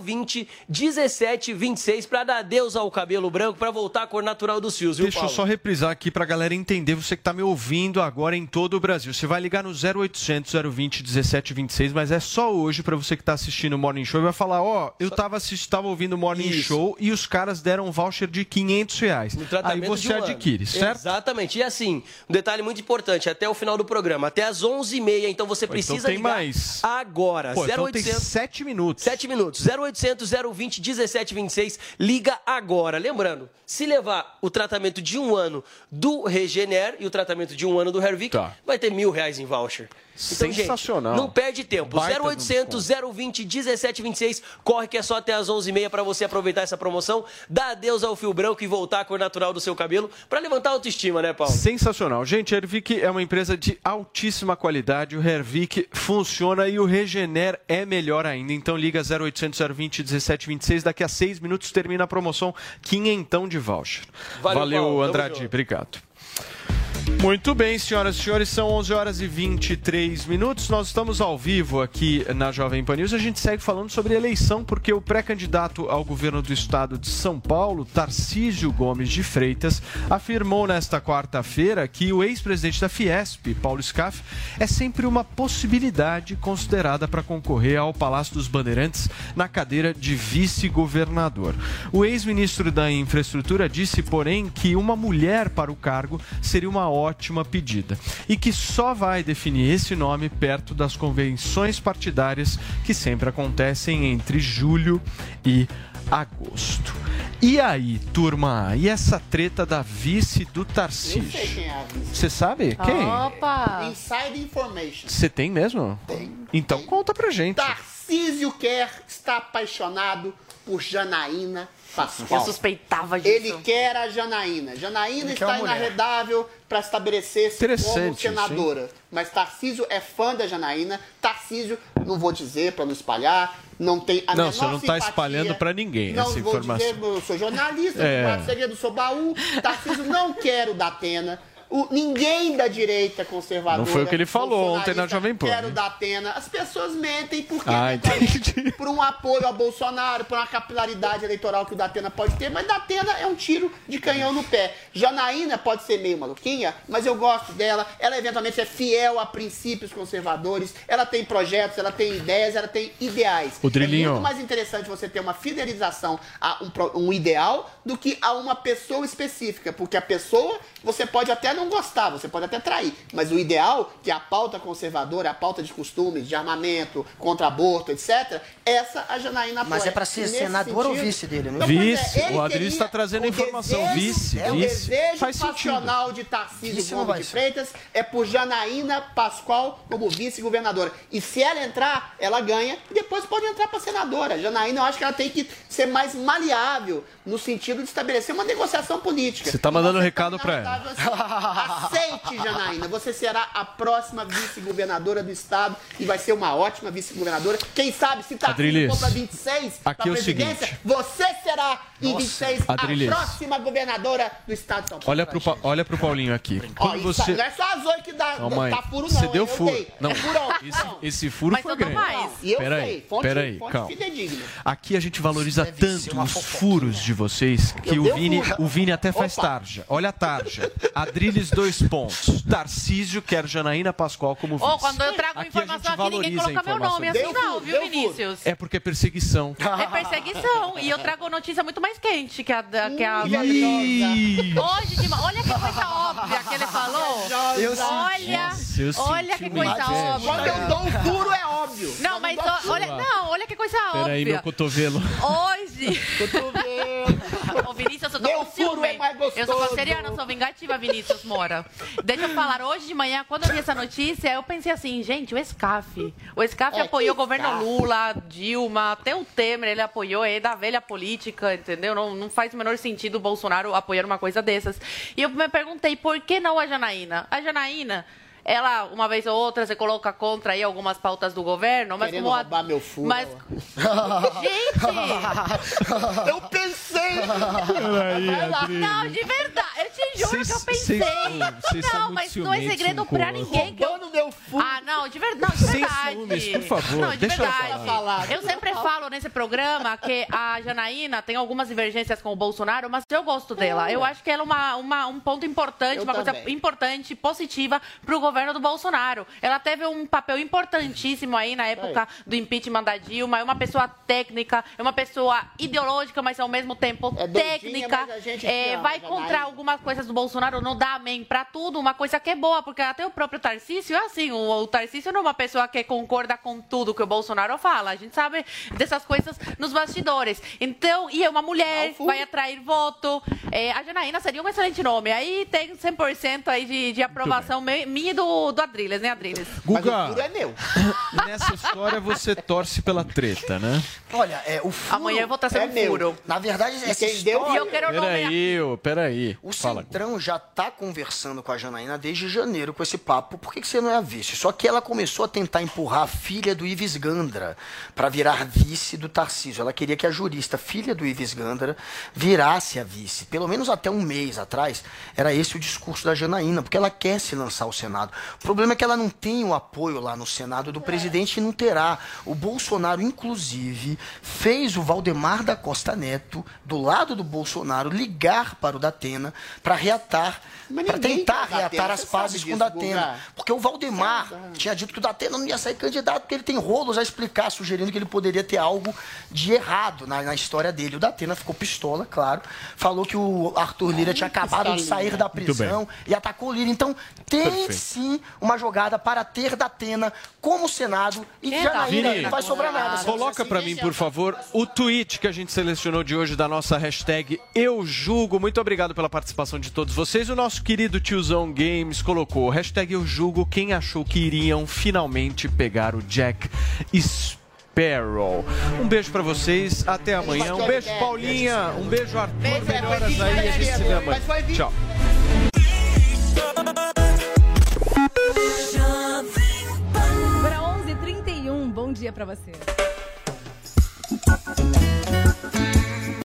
020 1726 para dar adeus ao cabelo branco, para voltar à cor natural dos fios, viu, Deixa eu Paulo? só reprisar aqui pra galera entender, você que tá me ouvindo agora em todo o Brasil. Você vai ligar no 0800 020 1726, mas é só hoje pra você que tá assistindo o Morning Show e vai falar, ó, eu tava, assistindo, tava ouvindo o Morning Isso. Show e os caras deram um voucher de 500 reais. Aí você um ano. adquire, certo? Exatamente. E assim, um detalhe muito importante, até o final do programa, até às 11h30, então você Pô, precisa então tem ligar mais. agora. Pô, então tem 0800 7 minutos. 7 minutos. 0800 020 1726. Liga agora. Lembrando, se levar o tratamento de um ano do Regener e o tratamento de um ano do Hervik, vai ter mil reais em voucher. Então, gente, Sensacional. não perde tempo. Baita de um 0800 020 1726. Corre que é só até às 11h30 para você aproveitar essa promoção. Dá adeus ao fio branco e voltar à cor natural do seu cabelo para levantar a autoestima, né, Paulo? Sensacional. Gente, a Hervik é uma empresa de altíssima qualidade. O Hervik funciona e o Regener é melhor ainda. Então liga 0800 020 1726. Daqui a seis minutos termina a promoção quinhentão de voucher. Valeu, Valeu Paulo. Andrade. Obrigado. Muito bem, senhoras e senhores, são 11 horas e 23 minutos. Nós estamos ao vivo aqui na Jovem Pan News. A gente segue falando sobre eleição, porque o pré-candidato ao governo do estado de São Paulo, Tarcísio Gomes de Freitas, afirmou nesta quarta-feira que o ex-presidente da Fiesp, Paulo Scaff, é sempre uma possibilidade considerada para concorrer ao Palácio dos Bandeirantes na cadeira de vice-governador. O ex-ministro da Infraestrutura disse, porém, que uma mulher para o cargo seria uma ótima pedida e que só vai definir esse nome perto das convenções partidárias que sempre acontecem entre julho e agosto. E aí, turma? E essa treta da vice do Eu sei Tarcísio? quem é a vice. Você sabe quem? Opa! Inside information. Você tem mesmo? Tem. Então conta pra gente. Tarcísio Quer está apaixonado por Janaína Pascoal. Eu suspeitava disso. Ele quer a Janaína. Janaína Ele está inarredável para estabelecer-se como senadora. Mas Tarcísio é fã da Janaína. Tarcísio, não vou dizer para não espalhar, não tem a Não, menor você não tá simpatia. espalhando pra ninguém não essa vou informação. Dizer, eu sou jornalista, É. segredo, sou baú. Tarcísio não quer o da Atena. O, ninguém da direita conservadora. Não foi o que ele falou ontem na Jovem Pan, Quer o né? da Atena. As pessoas mentem porque Ah, eventualmente, por um apoio ao Bolsonaro, por uma capilaridade eleitoral que o Datena pode ter, mas Datena é um tiro de canhão no pé. Janaína pode ser meio maluquinha, mas eu gosto dela. Ela eventualmente é fiel a princípios conservadores. Ela tem projetos, ela tem ideias, ela tem ideais. O Drilinho. É muito mais interessante você ter uma fidelização a um, um ideal do que a uma pessoa específica, porque a pessoa você pode até não gostar, você pode até trair, mas o ideal, que é a pauta conservadora, a pauta de costumes, de armamento, contra aborto, etc., essa a Janaína apoia. Mas é pra ser nesse senador ou sentido- vice dele, né? É, Vice, ele o Adriano está trazendo o informação. desejo- Vice, é, o vice. desejo Faz sentido. passional de Tarcísio Gomes de. Freitas é por Janaína Pascoal como vice-governadora. E se ela entrar, ela ganha e depois pode entrar para senadora. Janaína, eu acho que ela tem que ser mais maleável no sentido de estabelecer uma negociação política. Você tá mandando um recado pra na verdade, você- Aceite, Janaína. Você será a próxima vice-governadora do estado e vai ser uma ótima vice-governadora. Quem sabe se Tarcísio Adriles, for para 26 aqui é o seguinte. você será em 26 Adriles. a próxima governadora do estado de São Paulo. Olha pro, Pa- olha pro Paulinho aqui. Ó, você. Não é só as oito que dá, Calma tá furo, não. Você deu eu furo. dei. Não. É furão. Esse, esse furo Mas foi grande. mais. E eu peraí, sei, fonte- peraí, fonte calma. fidedigna. Aqui a gente valoriza tanto os furos de vocês que o Vini, furo. o Vini até faz Opa. tarja. Olha a tarja. Adriles, dois pontos. Tarcísio quer Janaína Pascoal como vice. Ou quando eu trago Aqui informação aqui, ninguém coloca meu nome assim, não, viu, Vinícius? É porque é perseguição. É perseguição. E eu trago notícia muito mais quente que a da. Que a Ih. Hoje de ma- Olha que coisa [LAUGHS] óbvia que ele falou. Eu senti. olha, Nossa, eu olha senti que coisa óbvia. Quando eu dou um furo, é óbvio. Não, mas ó, olha, não, olha que coisa Peraí, meu óbvia. cotovelo. Hoje. Ô, Vinícius, eu tô Meu com furo ciúme. é mais gostoso. Eu sou canceriana, eu sou vingativa, Vinícius Mora. Deixa eu falar, hoje de manhã, quando eu vi essa notícia, eu pensei assim, gente, o SCAF. O SCAF É, apoiou o que governo SCAF? Lula, Dilma, até o Temer ele apoiou, é da velha política, entendeu? Não, não faz o menor sentido o Bolsonaro apoiar uma coisa dessas. E eu me perguntei, por que não a Janaína? A Janaína... Ela, uma vez ou outra, você coloca contra aí algumas pautas do governo, mas Querendo como a- roubar meu furo. Mas, gente! Eu pensei. Peraí, Não, de verdade. Eu te juro que eu pensei. são não, muito mas não é ciumentos segredo um com o pra outro. ninguém. Que eu... Roubando meu furo. Ah, não, de verdade. Não, de Sem verdade. ciúmes, por favor, Não, de deixa ela verdade. falar. Eu sempre falo nesse programa que a Janaína tem algumas divergências com o Bolsonaro, mas eu gosto dela. Eu acho que ela é uma, uma- um ponto importante, Eu uma coisa também. importante, positiva pro governo do Bolsonaro. Ela teve um papel importantíssimo aí na época do impeachment da Dilma. É uma pessoa técnica, é uma pessoa ideológica, mas ao mesmo tempo É doidinha, técnica. mas a gente É, ama, vai contra algumas coisas do Bolsonaro, não dá amém pra tudo, uma coisa que é boa, porque até o próprio Tarcísio é assim, o, o Tarcísio não é uma pessoa que concorda com tudo que o Bolsonaro fala, a gente sabe dessas coisas nos bastidores. Então, e é uma mulher, vai atrair voto, É, a Janaína seria um excelente nome, aí tem 100% aí de, de aprovação minha e do, do Adriles, né Adriles? Guga, furo é meu. [LAUGHS] nessa história você torce pela treta, né? Olha, é, o furo... Amanhã eu vou trazer é um meu. furo. Na verdade, essa quem deu- história... E eu quero Peraí, ô, peraí. O Fala. Centrão já tá conversando com a Janaína desde janeiro com esse papo. Por que, que você não é a vice? Só que ela começou a tentar empurrar a filha do Ives Gandra para virar vice do Tarcísio. Ela queria que a jurista, filha do Ives Gandra, virasse a vice. Pelo menos até um mês atrás, era esse o discurso da Janaína, porque ela quer se lançar ao Senado. O problema é que ela não tem o apoio lá no Senado do presidente e não terá. O Bolsonaro, inclusive, fez o Valdemar da Costa Neto, do lado do Bolsonaro, ligar para o Datena para reatar, para tentar Datena, reatar as pazes com o Datena. Porque o Valdemar tinha dito que o Datena não ia sair candidato, porque ele tem rolos a explicar, sugerindo que ele poderia ter algo de errado na, na história dele. O Datena ficou pistola, claro. Falou que o Arthur Lira tinha acabado de sair da prisão e atacou o Lira. Então, tem Perfeito. Sim uma jogada para ter Datena como Senado e é Janaína Vini, não vai sobrar nada. Coloca pra mim, por favor, o tweet que a gente selecionou de hoje da nossa hashtag Eu Julgo. Muito obrigado pela participação de todos vocês. O nosso querido tiozão Games colocou hashtag Eu Julgo quem achou que iriam finalmente pegar o Jack Sparrow. Um beijo pra vocês, até amanhã. Um beijo, Paulinha. Um beijo, Arthur. Melhoras aí, a gente se vê amanhã. Tchau. Para 11h31, bom dia pra você.